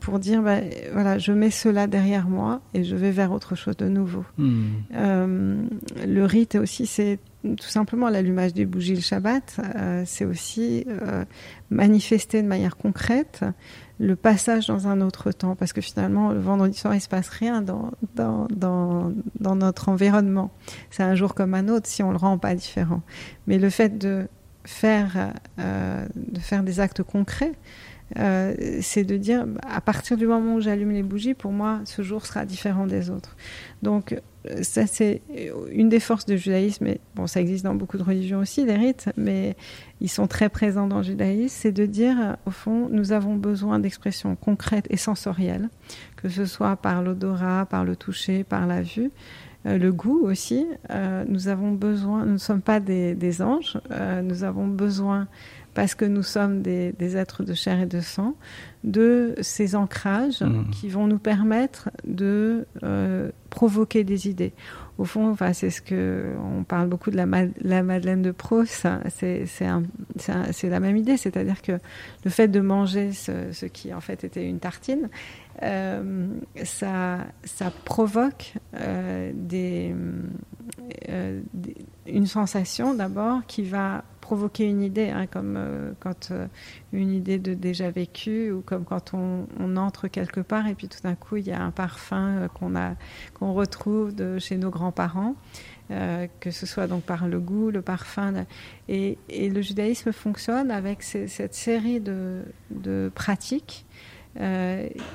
pour dire, bah, voilà, je mets cela derrière moi et je vais vers autre chose de nouveau. Hmm. le rite aussi, c'est tout simplement l'allumage des bougies le Shabbat. c'est aussi manifester de manière concrète le passage dans un autre temps, parce que finalement, le vendredi soir, il se passe rien dans, dans, dans, dans notre environnement. C'est un jour comme un autre si on le rend pas différent. Mais le fait de faire, euh, de faire des actes concrets, euh, c'est de dire, à partir du moment où j'allume les bougies, pour moi, ce jour sera différent des autres. Donc, ça, c'est une des forces du judaïsme. Et bon, ça existe dans beaucoup de religions aussi, les rites, mais ils sont très présents dans le judaïsme. C'est de dire, au fond, nous avons besoin d'expressions concrètes et sensorielles, que ce soit par l'odorat, par le toucher, par la vue. Euh, le goût aussi, euh, nous avons besoin, nous ne sommes pas des, anges, euh, nous avons besoin parce que nous sommes des, êtres de chair et de sang, de ces ancrages mmh. qui vont nous permettre de euh, provoquer des idées. Au fond, enfin, c'est ce que on parle beaucoup de la, la Madeleine de Proust. C'est la même idée, c'est-à-dire que le fait de manger ce, qui en fait était une tartine, euh, ça, ça provoque euh, des, une sensation d'abord qui va provoquer une idée, hein, comme euh, quand euh, une idée de déjà vécu ou comme quand on, entre quelque part et puis tout d'un coup il y a un parfum euh, qu'on a qu'on retrouve de chez nos grands-parents, que ce soit donc par le goût, le parfum. Et, le judaïsme fonctionne avec cette série de, de pratiques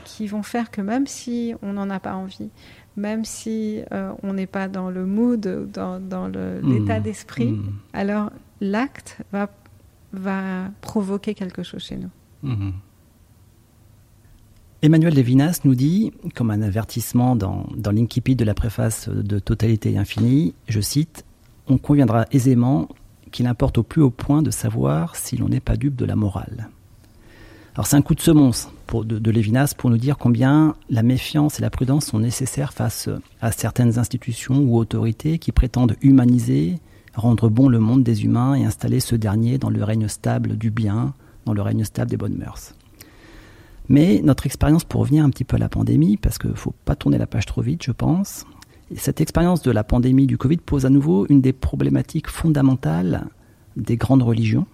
qui vont faire que même si on n'en a pas envie, même si on n'est pas dans le mood, dans, dans mmh. l'état d'esprit, mmh. alors l'acte va, va provoquer quelque chose chez nous. Mhm. Emmanuel Levinas nous dit, comme un avertissement dans, dans l'incipit de la préface de Totalité Infinie, je cite, On conviendra aisément qu'il importe au plus haut point de savoir si l'on n'est pas dupe de la morale. Alors c'est un coup de semonce de, de, Lévinas pour nous dire combien la méfiance et la prudence sont nécessaires face à certaines institutions ou autorités qui prétendent humaniser, rendre bon le monde des humains et installer ce dernier dans le règne stable du bien, dans le règne stable des bonnes mœurs. Mais notre expérience, pour revenir un petit peu à la pandémie, parce qu'il ne faut pas tourner la page trop vite, je pense, cette expérience de la pandémie du Covid pose à nouveau une des problématiques fondamentales des grandes religions,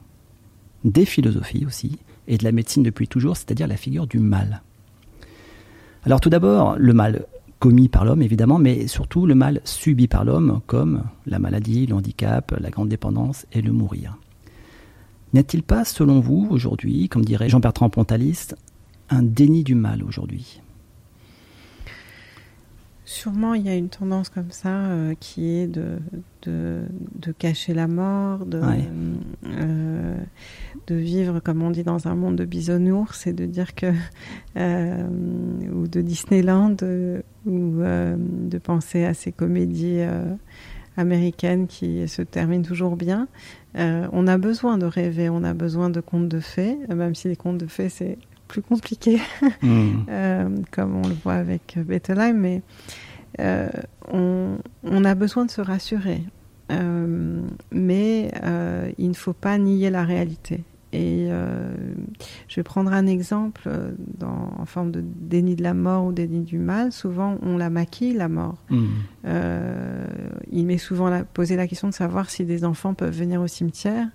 des philosophies aussi, et de la médecine depuis toujours, c'est-à-dire la figure du mal. Alors tout d'abord, le mal commis par l'homme évidemment, mais surtout le mal subi par l'homme, comme la maladie, le handicap, la grande dépendance et le mourir. N'y a-t-il pas, selon vous, aujourd'hui, comme dirait Jean-Bertrand Pontalis, un déni du mal aujourd'hui? Sûrement, il y a une tendance comme ça euh, qui est de, de, cacher la mort, de, euh, de vivre, comme on dit, dans un monde de bisounours et de dire que. Euh, ou de Disneyland, ou de penser à ces comédies américaines qui se terminent toujours bien. on a besoin de rêver, on a besoin de contes de fées, même si les contes de fées, c'est plus compliqué, hmm. euh, comme on le voit avec Bettelheim, mais euh, on, a besoin de se rassurer. Euh, mais il ne faut pas nier la réalité. Et je vais prendre un exemple euh, dans, en forme de déni de la mort ou déni du mal. Souvent, on la maquille, la mort. Hmm. Euh, il m'est souvent la, posé la question de savoir si des enfants peuvent venir au cimetière.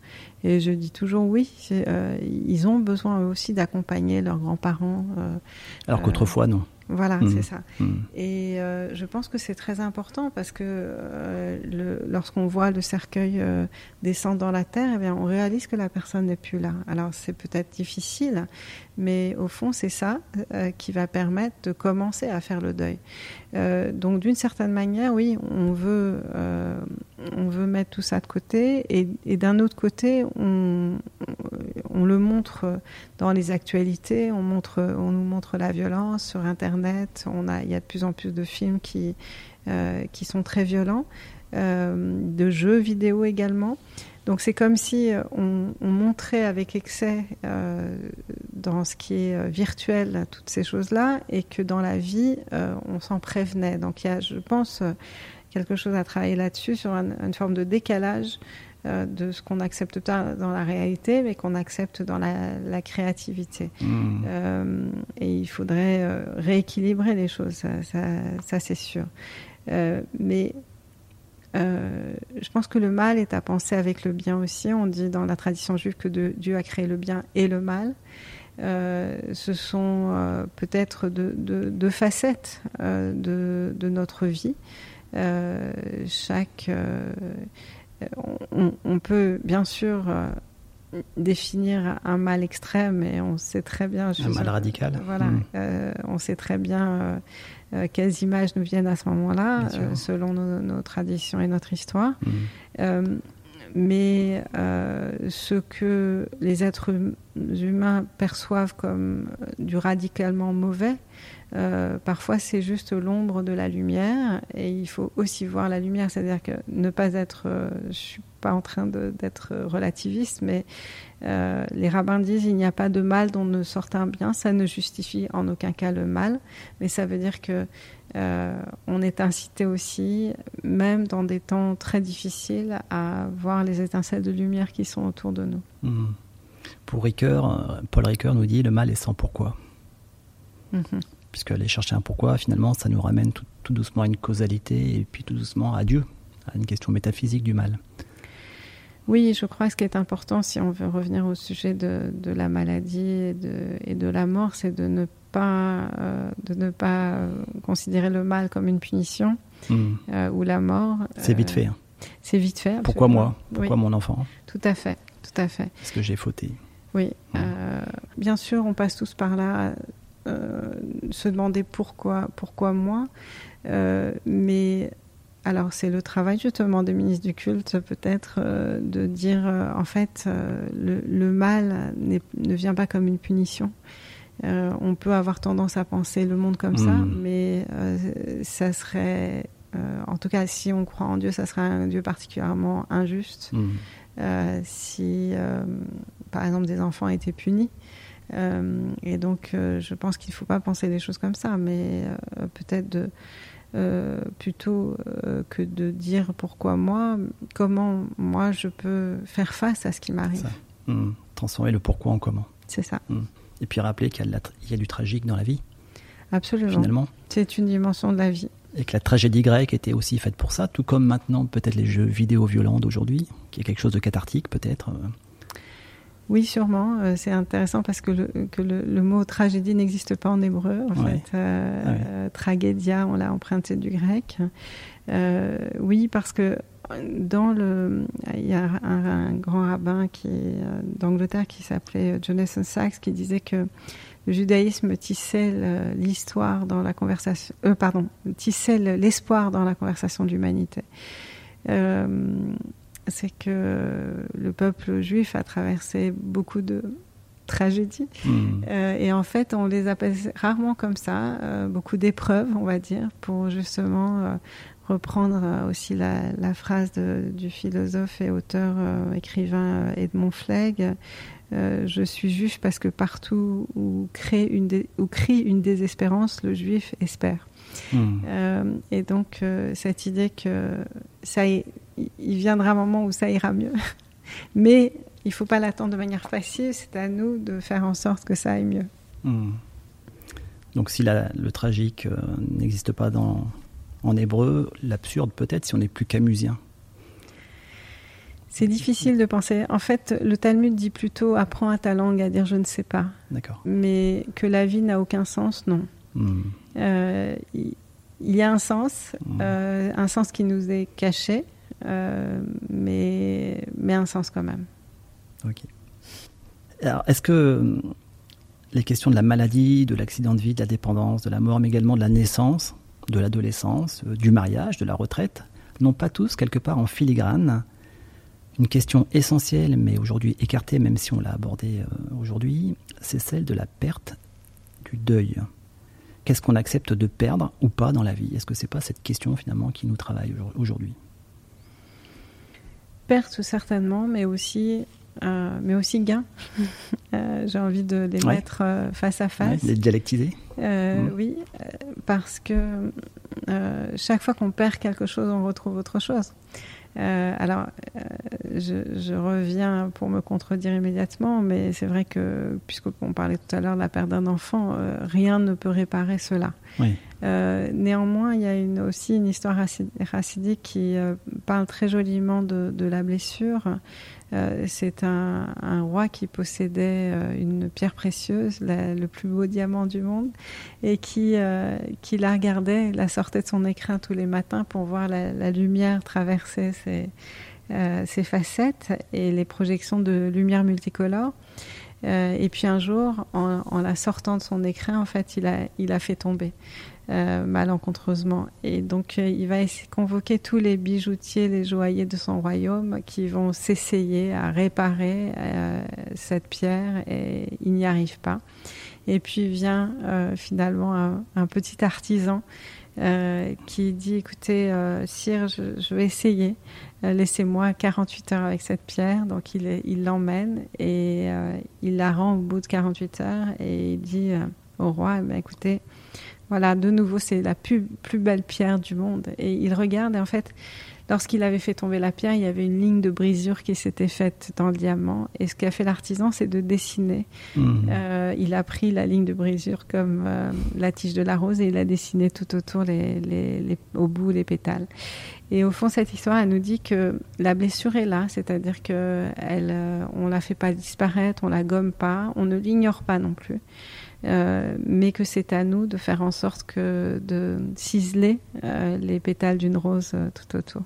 Et je dis toujours oui. Euh, ils ont besoin eux aussi d'accompagner leurs grands-parents. Euh, Alors qu'autrefois, non. Voilà, Mm. c'est ça. Hmm. Et euh, je pense que c'est très important parce que euh, le- lorsqu'on voit le cercueil euh, descendre dans la terre, eh bien, on réalise que la personne n'est plus là. Alors c'est peut-être difficile, mais au fond c'est ça euh, qui va permettre de commencer à faire le deuil. Euh, donc d'une certaine manière, oui, on veut, euh, on veut mettre tout ça de côté, et, d'un autre côté, on, on le montre dans les actualités, on, montre, on nous montre la violence sur Internet. On a, il y a de plus en plus de films qui, qui sont très violents, de jeux vidéo également. Donc c'est comme si euh, on, on montrait avec excès euh, dans ce qui est euh, virtuel toutes ces choses-là et que dans la vie euh, on s'en prévenait. Donc il y a, je pense, quelque chose à travailler là-dessus sur un- une forme de décalage euh, de ce qu'on n'accepte pas dans la réalité, mais qu'on accepte dans la, la créativité. Euh, et il faudrait rééquilibrer les choses, ça, ça, ça, c'est sûr. Mais euh, je pense que le mal est à penser avec le bien aussi. On dit dans la tradition juive que de- Dieu a créé le bien et le mal. Euh, ce sont euh, peut-être deux, facettes de, de notre vie. Chaque, on, on peut bien sûr définir un mal extrême et on sait très bien. je Un mal radical. Voilà, Hmm. euh, on sait très bien euh, quelles images nous viennent à ce moment-là, euh, selon nos, nos traditions et notre histoire. Hmm. Euh, mais ce que les êtres hum- humains perçoivent comme du radicalement mauvais, parfois c'est juste l'ombre de la lumière et il faut aussi voir la lumière, c'est-à-dire que ne pas être, je suis pas en train d'être relativiste, mais euh, les rabbins disent il n'y a pas de mal dont ne sorte un bien, ça ne justifie en aucun cas le mal, mais ça veut dire que euh, on est incité aussi, même dans des temps très difficiles, à voir les étincelles de lumière qui sont autour de nous. Hmm. Pour Ricoeur, euh, Paul Ricoeur nous dit le mal est sans pourquoi. Mhm. Puisque aller chercher un pourquoi, finalement, ça nous ramène tout, tout doucement à une causalité et puis tout doucement à Dieu, à une question métaphysique du mal. Oui, je crois que ce qui est important, si on veut revenir au sujet de, de la maladie et de, et de la mort, c'est de ne pas, euh, de ne pas euh, considérer le mal comme une punition Hmm. euh, ou la mort. C'est vite fait. hein. C'est vite fait. Pourquoi moi? Pourquoi Oui, mon enfant? Tout à fait, tout à fait. Est-ce que j'ai fauté Oui, Mm. euh, bien sûr, on passe tous par là, se demander pourquoi, pourquoi moi. Mais alors, c'est le travail justement des ministres du culte, peut-être, euh, de dire euh, en fait, euh, le, le mal ne vient pas comme une punition. On peut avoir tendance à penser le monde comme ça, Mm. mais ça serait, en tout cas, si on croit en Dieu, ça serait un Dieu particulièrement injuste. Hmm. Si, par exemple, des enfants étaient punis. Et donc, je pense qu'il ne faut pas penser des choses comme ça, mais peut-être de, euh, plutôt euh, que de dire pourquoi moi, comment moi je peux faire face à ce qui m'arrive. Hmm. Transformer le pourquoi en comment. C'est ça, Et puis rappeler qu'il y, a y du tragique dans la vie, absolument. finalement. C'est une dimension de la vie. Et que la tragédie grecque était aussi faite pour ça, tout comme maintenant peut-être les jeux vidéo violents d'aujourd'hui, qui est quelque chose de cathartique peut-être. Oui, sûrement. Euh, c'est intéressant parce que, le, que le, le mot tragédie n'existe pas en hébreu. En Ouais. fait, Euh, Ah ouais. euh, tragédia, on l'a emprunté du grec. Oui, parce que dans le, il y a un, un grand rabbin qui d'Angleterre qui s'appelait Jonathan Sachs qui disait que le judaïsme tissait l'histoire dans la conversation, euh, pardon, tissait le- l'espoir dans la conversation de l'humanité. C'est que le peuple juif a traversé beaucoup de tragédies. Hmm. Euh, et en fait, on les appelle rarement comme ça, euh, beaucoup d'épreuves, on va dire, pour justement euh, reprendre aussi la, la phrase de- du philosophe et auteur, écrivain Edmond Flegg. je suis juif parce que partout où, crée une où crie une désespérance, le juif espère. Hmm. Et donc, cette idée que ça y- il viendra un moment où ça ira mieux, Mais il ne faut pas l'attendre de manière passive, c'est à nous de faire en sorte que ça aille mieux. Hmm. Donc si le tragique euh, n'existe pas dans, en hébreu, l'absurde peut-être si on n'est plus camusien. C'est difficile de penser. En fait, le Talmud dit plutôt apprends à ta langue à dire je ne sais pas. D'accord. Mais que la vie n'a aucun sens, non. Hmm. Euh, il y a un sens, hmm. euh, un sens qui nous est caché, mais, mais un sens quand même. Ok. Alors, est-ce que les questions de la maladie, de l'accident de vie, de la dépendance, de la mort, mais également de la naissance, de l'adolescence, du mariage, de la retraite, n'ont pas tous quelque part en filigrane une question essentielle, mais aujourd'hui écartée, même si on l'a abordée euh, aujourd'hui, c'est celle de la perte du deuil. Qu'est-ce qu'on accepte de perdre ou pas dans la vie? Est-ce que c'est pas cette question finalement qui nous travaille aujourd'hui? Perte certainement, mais aussi, euh, mais aussi gain. Euh, j'ai envie de les mettre face à face. les dialectiser. Mmh. Oui, parce que chaque fois qu'on perd quelque chose, on retrouve autre chose. Euh, alors, euh, je, reviens pour me contredire immédiatement, mais c'est vrai que, puisqu'on parlait tout à l'heure de la perte d'un enfant, euh, rien ne peut réparer cela. Néanmoins, il y a aussi une histoire racidique qui parle très joliment de, la blessure euh, c'est un, roi qui possédait euh, une pierre précieuse, le plus beau diamant du monde, et qui, euh, qui la regardait, la sortait de son écrin tous les matins pour voir la, lumière traverser ses, facettes et les projections de lumière multicolore. Et puis un jour, en, la sortant de son écrin, en fait, il a, il a fait tomber. Euh, malencontreusement. Et donc, euh, il va convoquer tous les bijoutiers, les joailliers de son royaume qui vont s'essayer à réparer euh, cette pierre et il n'y arrive pas. Et puis vient finalement un, petit artisan qui dit écoutez, sire, je, vais essayer, laissez-moi 48 heures avec cette pierre. Donc il l'emmène et il la rend au bout de 48 heures et il dit au roi eh ben, écoutez, voilà, de nouveau, c'est la plus, plus, belle pierre du monde. Et il regarde, et en fait, lorsqu'il avait fait tomber la pierre, il y avait une ligne de brisure qui s'était faite dans le diamant. Et ce qu'a fait l'artisan, c'est de dessiner. Mhm. Euh, il a pris la ligne de brisure comme euh, la tige de la rose et il a dessiné tout autour, les, les, au bout, les pétales. Et au fond, cette histoire, elle nous dit que la blessure est là, c'est-à-dire que elle, euh, on la fait pas disparaître, on la gomme pas, on ne l'ignore pas non plus. Euh, mais que c'est à nous de faire en sorte que de ciseler euh, les pétales d'une rose euh, tout autour.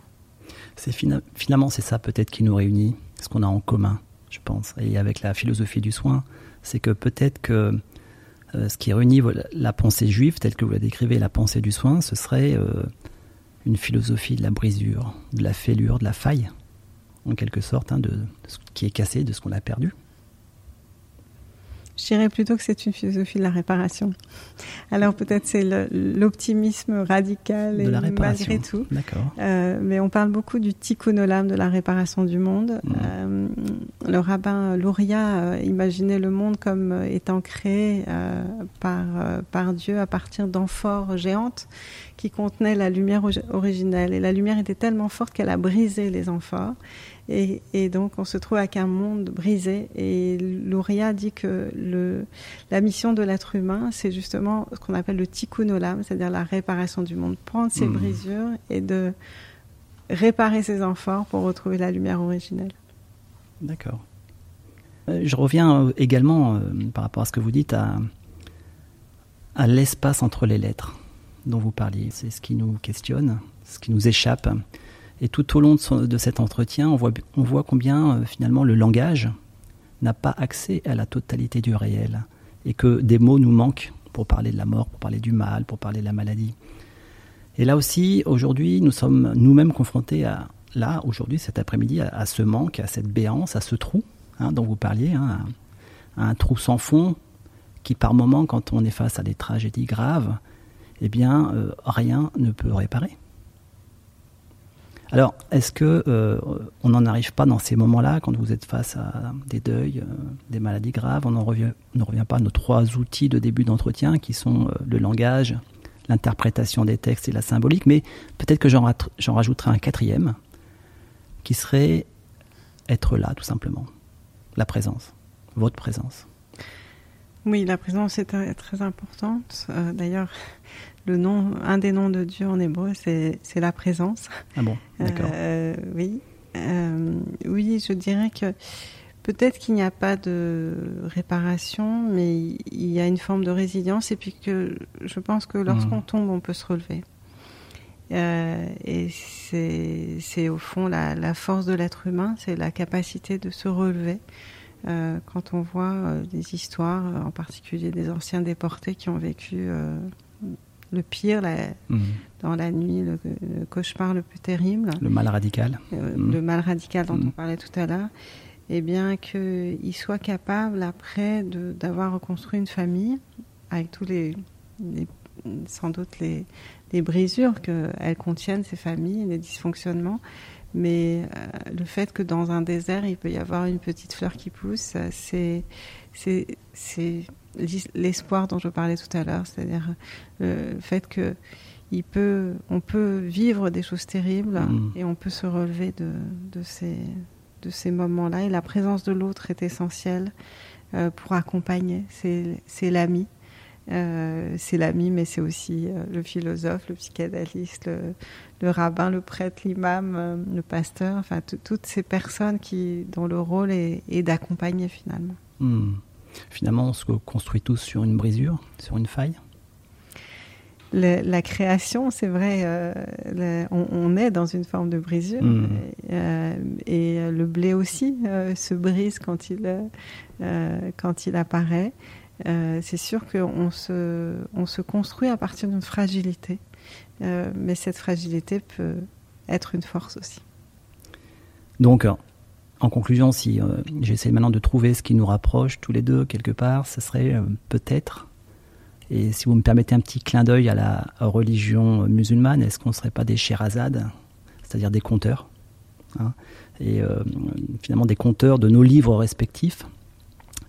C'est finalement c'est ça peut-être qui nous réunit, ce qu'on a en commun, je pense. Et avec la philosophie du soin, c'est que peut-être que ce qui réunit la pensée juive telle que vous la décrivez, la pensée du soin, ce serait une philosophie de la brisure, de la fêlure, de la faille, en quelque sorte, hein, de ce qui est cassé, de ce qu'on a perdu. Je dirais plutôt que c'est une philosophie de la réparation. Alors peut-être c'est l'optimisme radical de la réparation. malgré tout. D'accord. Euh, mais on parle beaucoup du tikkun olam, de la réparation du monde. Mm. Euh, le rabbin Luria euh, imaginait le monde comme étant créé euh, par, par Dieu à partir d'amphores géantes qui contenaient la lumière originelle. Et la lumière était tellement forte qu'elle a brisé les amphores. Et, donc, on se trouve avec un monde brisé. Et Luria dit que le, la mission de l'être humain, c'est justement ce qu'on appelle le tikkun olam, c'est-à-dire la réparation du monde. Prendre ses mmh. brisures et de réparer ses amphores pour retrouver la lumière originelle. D'accord. Euh, je reviens euh, également, euh, par rapport à ce que vous dites, à, à l'espace entre les lettres dont vous parliez. C'est ce qui nous questionne, ce qui nous échappe. Et tout au long de, cet entretien, on voit, on voit combien euh, finalement le langage n'a pas accès à la totalité du réel et que des mots nous manquent pour parler de la mort, pour parler du mal, pour parler de la maladie. Et là aussi, aujourd'hui, nous sommes nous-mêmes confrontés à, là, aujourd'hui, cet après-midi, à, ce manque, à cette béance, à ce trou hein, dont vous parliez, hein, un trou sans fond qui, par moment, quand on est face à des tragédies graves, eh bien, euh, rien ne peut réparer. Alors, est-ce que euh, on n'en arrive pas dans ces moments-là, quand vous êtes face à des deuils, euh, des maladies graves, on ne revient, revient pas à nos trois outils de début d'entretien, qui sont le langage, l'interprétation des textes et la symbolique, mais peut-être que j'en rajouterai un quatrième, qui serait être là, tout simplement. La présence, votre présence. Oui, la présence est très importante. Euh, d'ailleurs, le nom, un des noms de Dieu en hébreu, c'est la présence. Ah bon, d'accord. Euh, oui, euh, oui, je dirais que peut-être qu'il n'y a pas de réparation, mais il y a une forme de résilience, et puis que je pense que lorsqu'on mmh. tombe, on peut se relever. et c'est au fond la, la force de l'être humain, c'est la capacité de se relever. Euh, quand on voit euh, des histoires, euh, en particulier des anciens déportés qui ont vécu le pire mhm. dans la nuit, le, cauchemar le plus terrible. Le mal radical. Mhm. Le mal radical dont on mhm. parlait tout à l'heure. Et eh bien qu'ils soient capables après d'avoir reconstruit une famille avec tous les, sans doute les, les brisures qu'elles contiennent, ces familles, les dysfonctionnements, mais euh, le fait que dans un désert, il peut y avoir une petite fleur qui pousse, c'est l'espoir dont je parlais tout à l'heure, c'est-à-dire euh, le fait que il peut, on peut vivre des choses terribles mm. et on peut se relever de, de ces, de ces moments-là. Et la présence de l'autre est essentielle euh, pour accompagner. C'est l'ami. Euh, c'est l'ami, mais c'est aussi euh, le philosophe, le psychanalyste, le, rabbin, le prêtre, l'imam, euh, le pasteur, enfin toutes ces personnes qui, dont le rôle est, d'accompagner finalement. Hmm. Finalement, on se construit tous sur une brisure, sur une faille la création, c'est vrai, on, est dans une forme de brisure. Hmm. et le blé aussi se brise quand il, quand il apparaît. Euh, c'est sûr qu'on se, se construit à partir d'une fragilité, euh, mais cette fragilité peut être une force aussi. Donc, en conclusion, si euh, j'essaie maintenant de trouver ce qui nous rapproche tous les deux quelque part, ce serait peut-être, et si vous me permettez un petit clin d'œil à la religion musulmane, est-ce qu'on ne serait pas des Sherazades, c'est-à-dire des conteurs hein, Et finalement des conteurs de nos livres respectifs?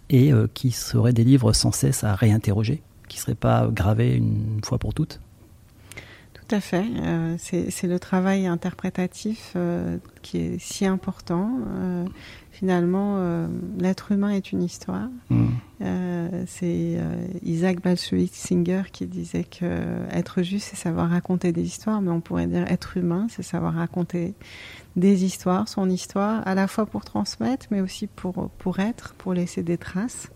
Et euh, qui seraient des livres sans cesse à réinterroger, qui ne seraient pas gravés une fois pour toutes Tout à fait. Euh, c'est le travail interprétatif euh, qui est si important. finalement, l'être humain est une histoire. Mm. c'est Isaac Balshevik Singer qui disait que être juste, c'est savoir raconter des histoires, mais on pourrait dire être humain, c'est savoir raconter des histoires, son histoire, à la fois pour transmettre, mais aussi pour, pour être, pour laisser des traces.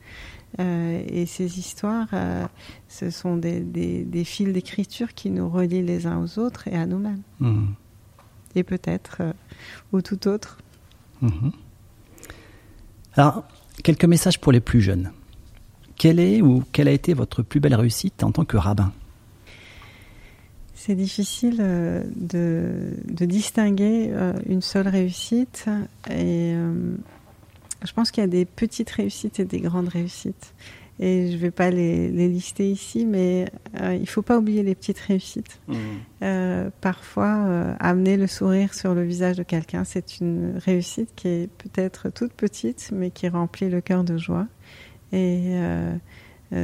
Euh, et ces histoires, euh, ce sont des, des, fils d'écriture qui nous relient les uns aux autres et à nous-mêmes. Mmh. Et peut-être euh, au tout autre. Mmh. Alors, quelques messages pour les plus jeunes. Quelle est ou quelle a été votre plus belle réussite en tant que rabbin? C'est difficile euh, de, distinguer euh, une seule réussite et euh, je pense qu'il y a des petites réussites et des grandes réussites. Et je ne vais pas les, lister ici, mais il ne faut pas oublier les petites réussites. Mmh. parfois, amener le sourire sur le visage de quelqu'un, c'est une réussite qui est peut-être toute petite, mais qui remplit le cœur de joie. Et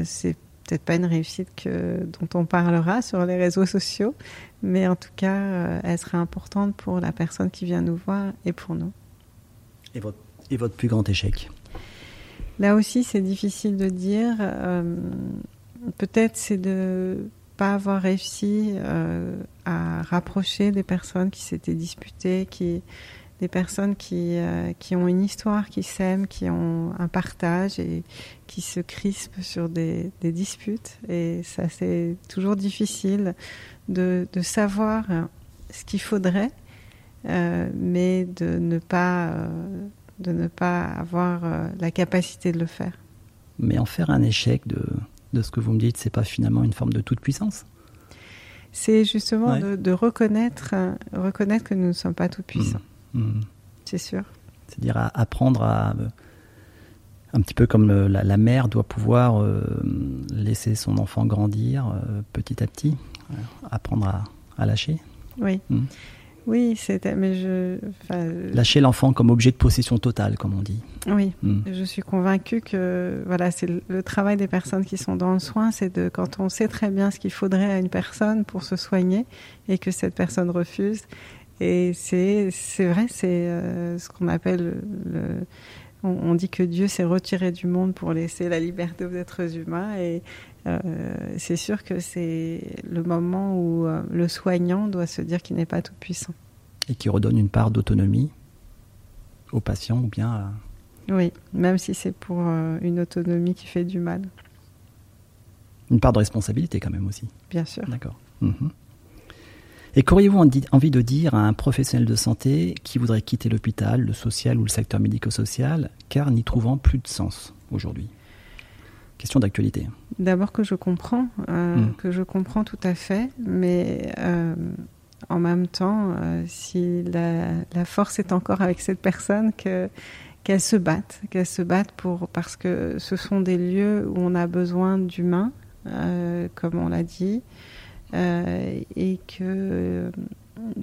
c'est peut-être pas une réussite que, dont on parlera sur les réseaux sociaux, mais en tout cas, euh, elle sera importante pour la personne qui vient nous voir et pour nous. Et votre, et votre plus grand échec? Là aussi, c'est difficile de dire. Euh, peut-être c'est de pas avoir réussi euh, à rapprocher des personnes qui s'étaient disputées, qui des personnes qui, euh, qui ont une histoire, qui s'aiment, qui ont un partage et qui se crispent sur des, des disputes. Et ça, c'est toujours difficile de, de, savoir ce qu'il faudrait, euh, mais de ne pas, euh, de ne pas avoir la capacité de le faire. Mais en faire un échec de, de ce que vous me dites, c'est pas finalement une forme de toute puissance c'est justement de, de, reconnaître, reconnaître que nous ne sommes pas tout puissants. Mmh. Hmm. C'est sûr. C'est-à-dire apprendre à euh, un petit peu comme la, mère doit pouvoir euh, laisser son enfant grandir euh, petit à petit, apprendre à, lâcher. Oui. Hmm. Oui, c'était. Mais je. Lâcher l'enfant comme objet de possession totale, comme on dit. Oui, hmm. je suis convaincue que voilà, c'est le, travail des personnes qui sont dans le soin, c'est de quand on sait très bien ce qu'il faudrait à une personne pour se soigner et que cette personne refuse, Et c'est vrai, c'est ce qu'on appelle le, on, dit que Dieu s'est retiré du monde pour laisser la liberté aux êtres humains et c'est sûr que c'est le moment où le soignant doit se dire qu'il n'est pas tout puissant. Et qui redonne une part d'autonomie aux patients ou bien à, oui, même si c'est pour euh, une autonomie qui fait du mal. Une part de responsabilité quand même aussi. Bien sûr. D'accord. Mhm. Et qu'auriez-vous envie de dire à un professionnel de santé qui voudrait quitter l'hôpital, le social ou le secteur médico-social, car n'y trouvant plus de sens aujourd'hui? Question d'actualité. D'abord que je comprends, euh, mhm. que je comprends tout à fait, mais euh, en même temps, si la, la, force est encore avec cette personne, que qu'elles se battent, qu'elles se battent pour parce que ce sont des lieux où on a besoin d'humains, euh, comme on l'a dit, euh, et que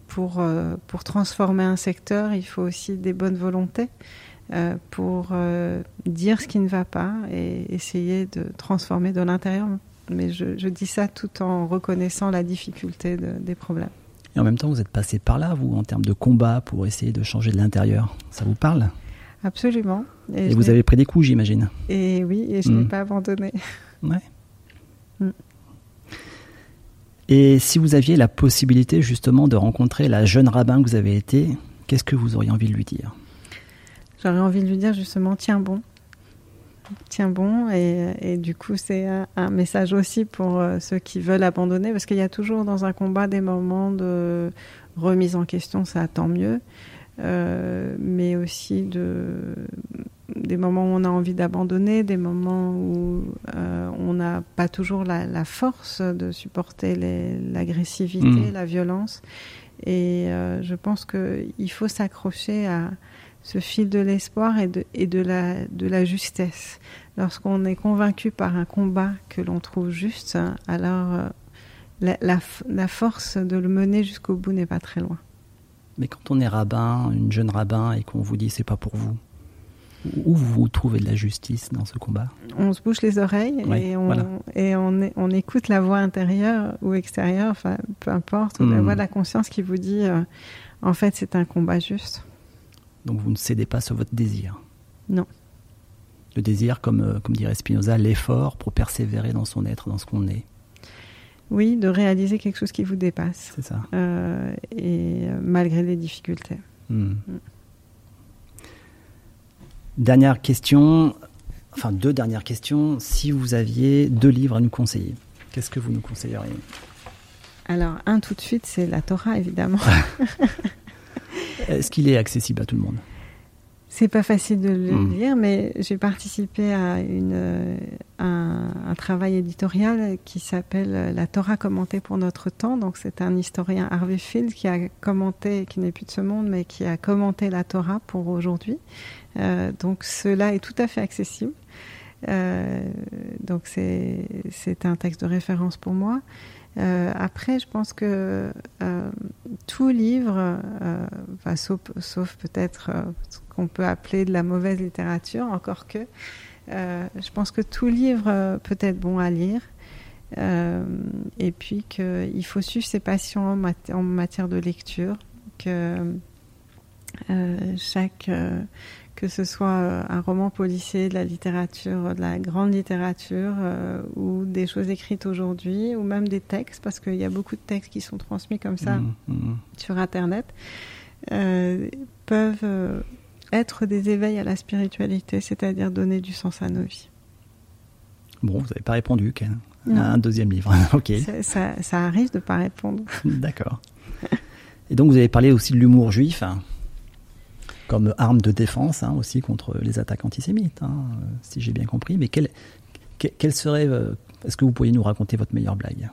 pour euh, pour transformer un secteur, il faut aussi des bonnes volontés pour dire ce qui ne va pas et essayer de transformer de l'intérieur. Mais je, dis ça tout en reconnaissant la difficulté des problèmes. Et en même temps, vous êtes passé par là, vous, en termes de combat pour essayer de changer de l'intérieur. Ça vous parle? Absolument. Et, vous avez pris des coups, j'imagine. Et oui, et je n'ai hmm. pas abandonné. Ouais. Hmm. Et si vous aviez la possibilité justement de rencontrer la jeune rabbin que vous avez été, qu'est-ce que vous auriez envie de lui dire? J'aurais envie de lui dire justement, tiens bon. Tiens bon. Et, du coup, c'est un, message aussi pour euh, ceux qui veulent abandonner, parce qu'il y a toujours dans un combat des moments de remise en question, ça tant mieux. Euh, mais aussi de, des moments où on a envie d'abandonner, des moments où euh, on n'a pas toujours la, force de supporter l'agressivité, mmh. la violence. Et euh, je pense qu'il faut s'accrocher à ce fil de l'espoir et, de, et de, la, de la justesse. Lorsqu'on est convaincu par un combat que l'on trouve juste, alors la, la force de le mener jusqu'au bout n'est pas très loin. Mais quand on est rabbin, une jeune rabbin, et qu'on vous dit c'est pas pour vous, où vous trouvez de la justice dans ce combat? On se bouche les oreilles et, on, et on, on, écoute la voix intérieure ou extérieure, enfin peu importe, la hmm. voix de la conscience qui vous dit euh, en fait c'est un combat juste. Donc vous ne cédez pas sur votre désir? Non. Le désir, comme, euh, comme dirait Spinoza, l'effort pour persévérer dans son être, dans ce qu'on est. Oui, de réaliser quelque chose qui vous dépasse. C'est ça. Euh, et malgré les difficultés. Hmm. Dernière question, enfin deux dernières questions. Si vous aviez deux livres à nous conseiller, qu'est-ce que vous nous conseilleriez? Alors, un tout de suite, c'est la Torah, évidemment. Est-ce qu'il est accessible à tout le monde? C'est pas facile de le hmm. lire, mais j'ai participé à une, un, un, travail éditorial qui s'appelle La Torah commentée pour notre temps. Donc c'est un historien Harvey Field qui a commenté, qui n'est plus de ce monde, mais qui a commenté la Torah pour aujourd'hui. Euh, donc cela est tout à fait accessible. Euh, donc c'est un texte de référence pour moi. Euh, après, je pense que tout livre, sauf, sauf peut-être ce qu'on peut appeler de la mauvaise littérature, encore que, je pense que tout livre peut être bon à lire. et puis qu'il faut suivre ses passions en, en, matière de lecture, que chaque que ce soit euh, un roman policier, de la littérature, de la grande littérature, euh, ou des choses écrites aujourd'hui, ou même des textes, parce qu'il y a beaucoup de textes qui sont transmis comme ça mmh, mmh. sur Internet, euh, peuvent être des éveils à la spiritualité, c'est-à-dire donner du sens à nos vies. Bon, vous n'avez pas répondu, Ken. Un deuxième livre, ok. Ça, ça, arrive de ne pas répondre. D'accord. Et donc vous avez parlé aussi de l'humour juif. Hein comme arme de défense hein, aussi contre les attaques antisémites, hein, si j'ai bien compris. Mais quelle, quelle serait, euh, est-ce que vous pourriez nous raconter votre meilleure blague?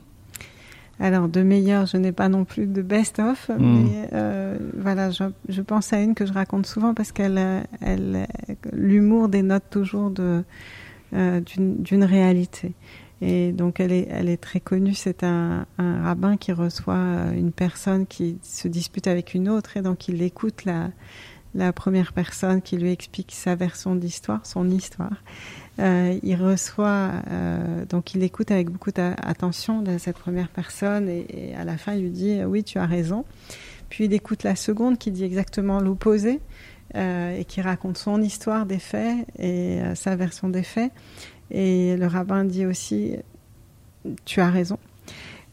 Alors, de meilleure, je n'ai pas non plus de best-of, hmm. mais euh, voilà, je, pense à une que je raconte souvent parce qu'elle, elle, l'humour dénote toujours de, euh, d'une, réalité. Et donc, elle est, elle est très connue. C'est un, un, rabbin qui reçoit une personne qui se dispute avec une autre, et donc il écoute la, la première personne qui lui explique sa version d'histoire, son histoire. Euh, il reçoit, euh, donc il écoute avec beaucoup d'attention cette première personne et, à la fin il lui dit oui tu as raison. puis il écoute la seconde qui dit exactement l'opposé et qui raconte son histoire des faits et sa version des faits. Et le rabbin dit aussi, tu as raison.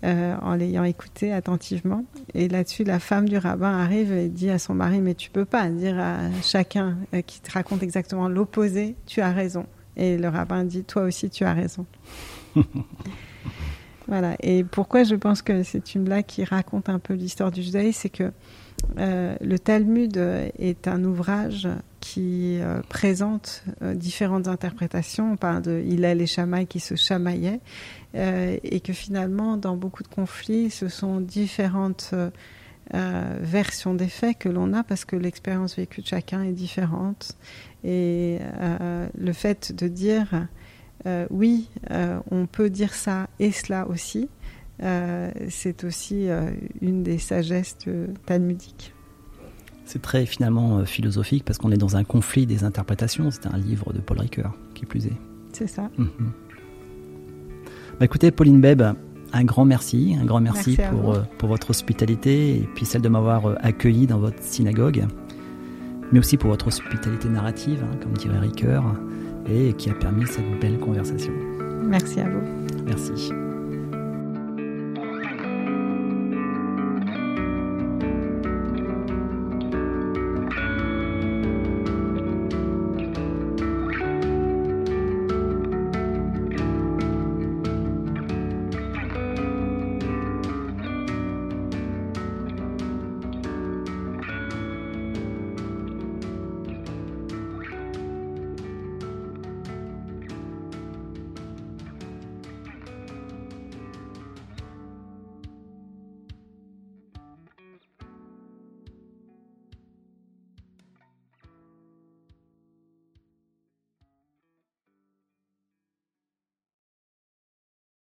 Euh, en l'ayant écouté attentivement. Et là-dessus, la femme du rabbin arrive et dit à son mari, mais tu peux pas dire à chacun euh, qui te raconte exactement l'opposé, tu as raison. Et le rabbin dit, toi aussi, tu as raison. voilà. Et pourquoi je pense que c'est une blague qui raconte un peu l'histoire du judaïsme, c'est que euh, le Talmud est un ouvrage qui présente différentes interprétations. On parle de Hillel et Shammai qui se chamaillaient. Euh, et que finalement, dans beaucoup de conflits, ce sont différentes euh, versions des faits que l'on a parce que l'expérience vécue de chacun est différente. Et euh, le fait de dire oui, on peut dire ça et cela aussi, c'est aussi une des sagesses talmudiques. C'est très finalement philosophique parce qu'on est dans un conflit des interprétations. C'est un livre de Paul Ricoeur, qui plus est. C'est ça. Mhm. Bah, écoutez, Pauline Beb, un grand merci, un grand merci, pour, euh, pour votre hospitalité et puis celle de m'avoir euh, accueilli dans votre synagogue, mais aussi pour votre hospitalité narrative, hein, comme dirait Ricoeur, et qui a permis cette belle conversation. Merci à vous. Merci.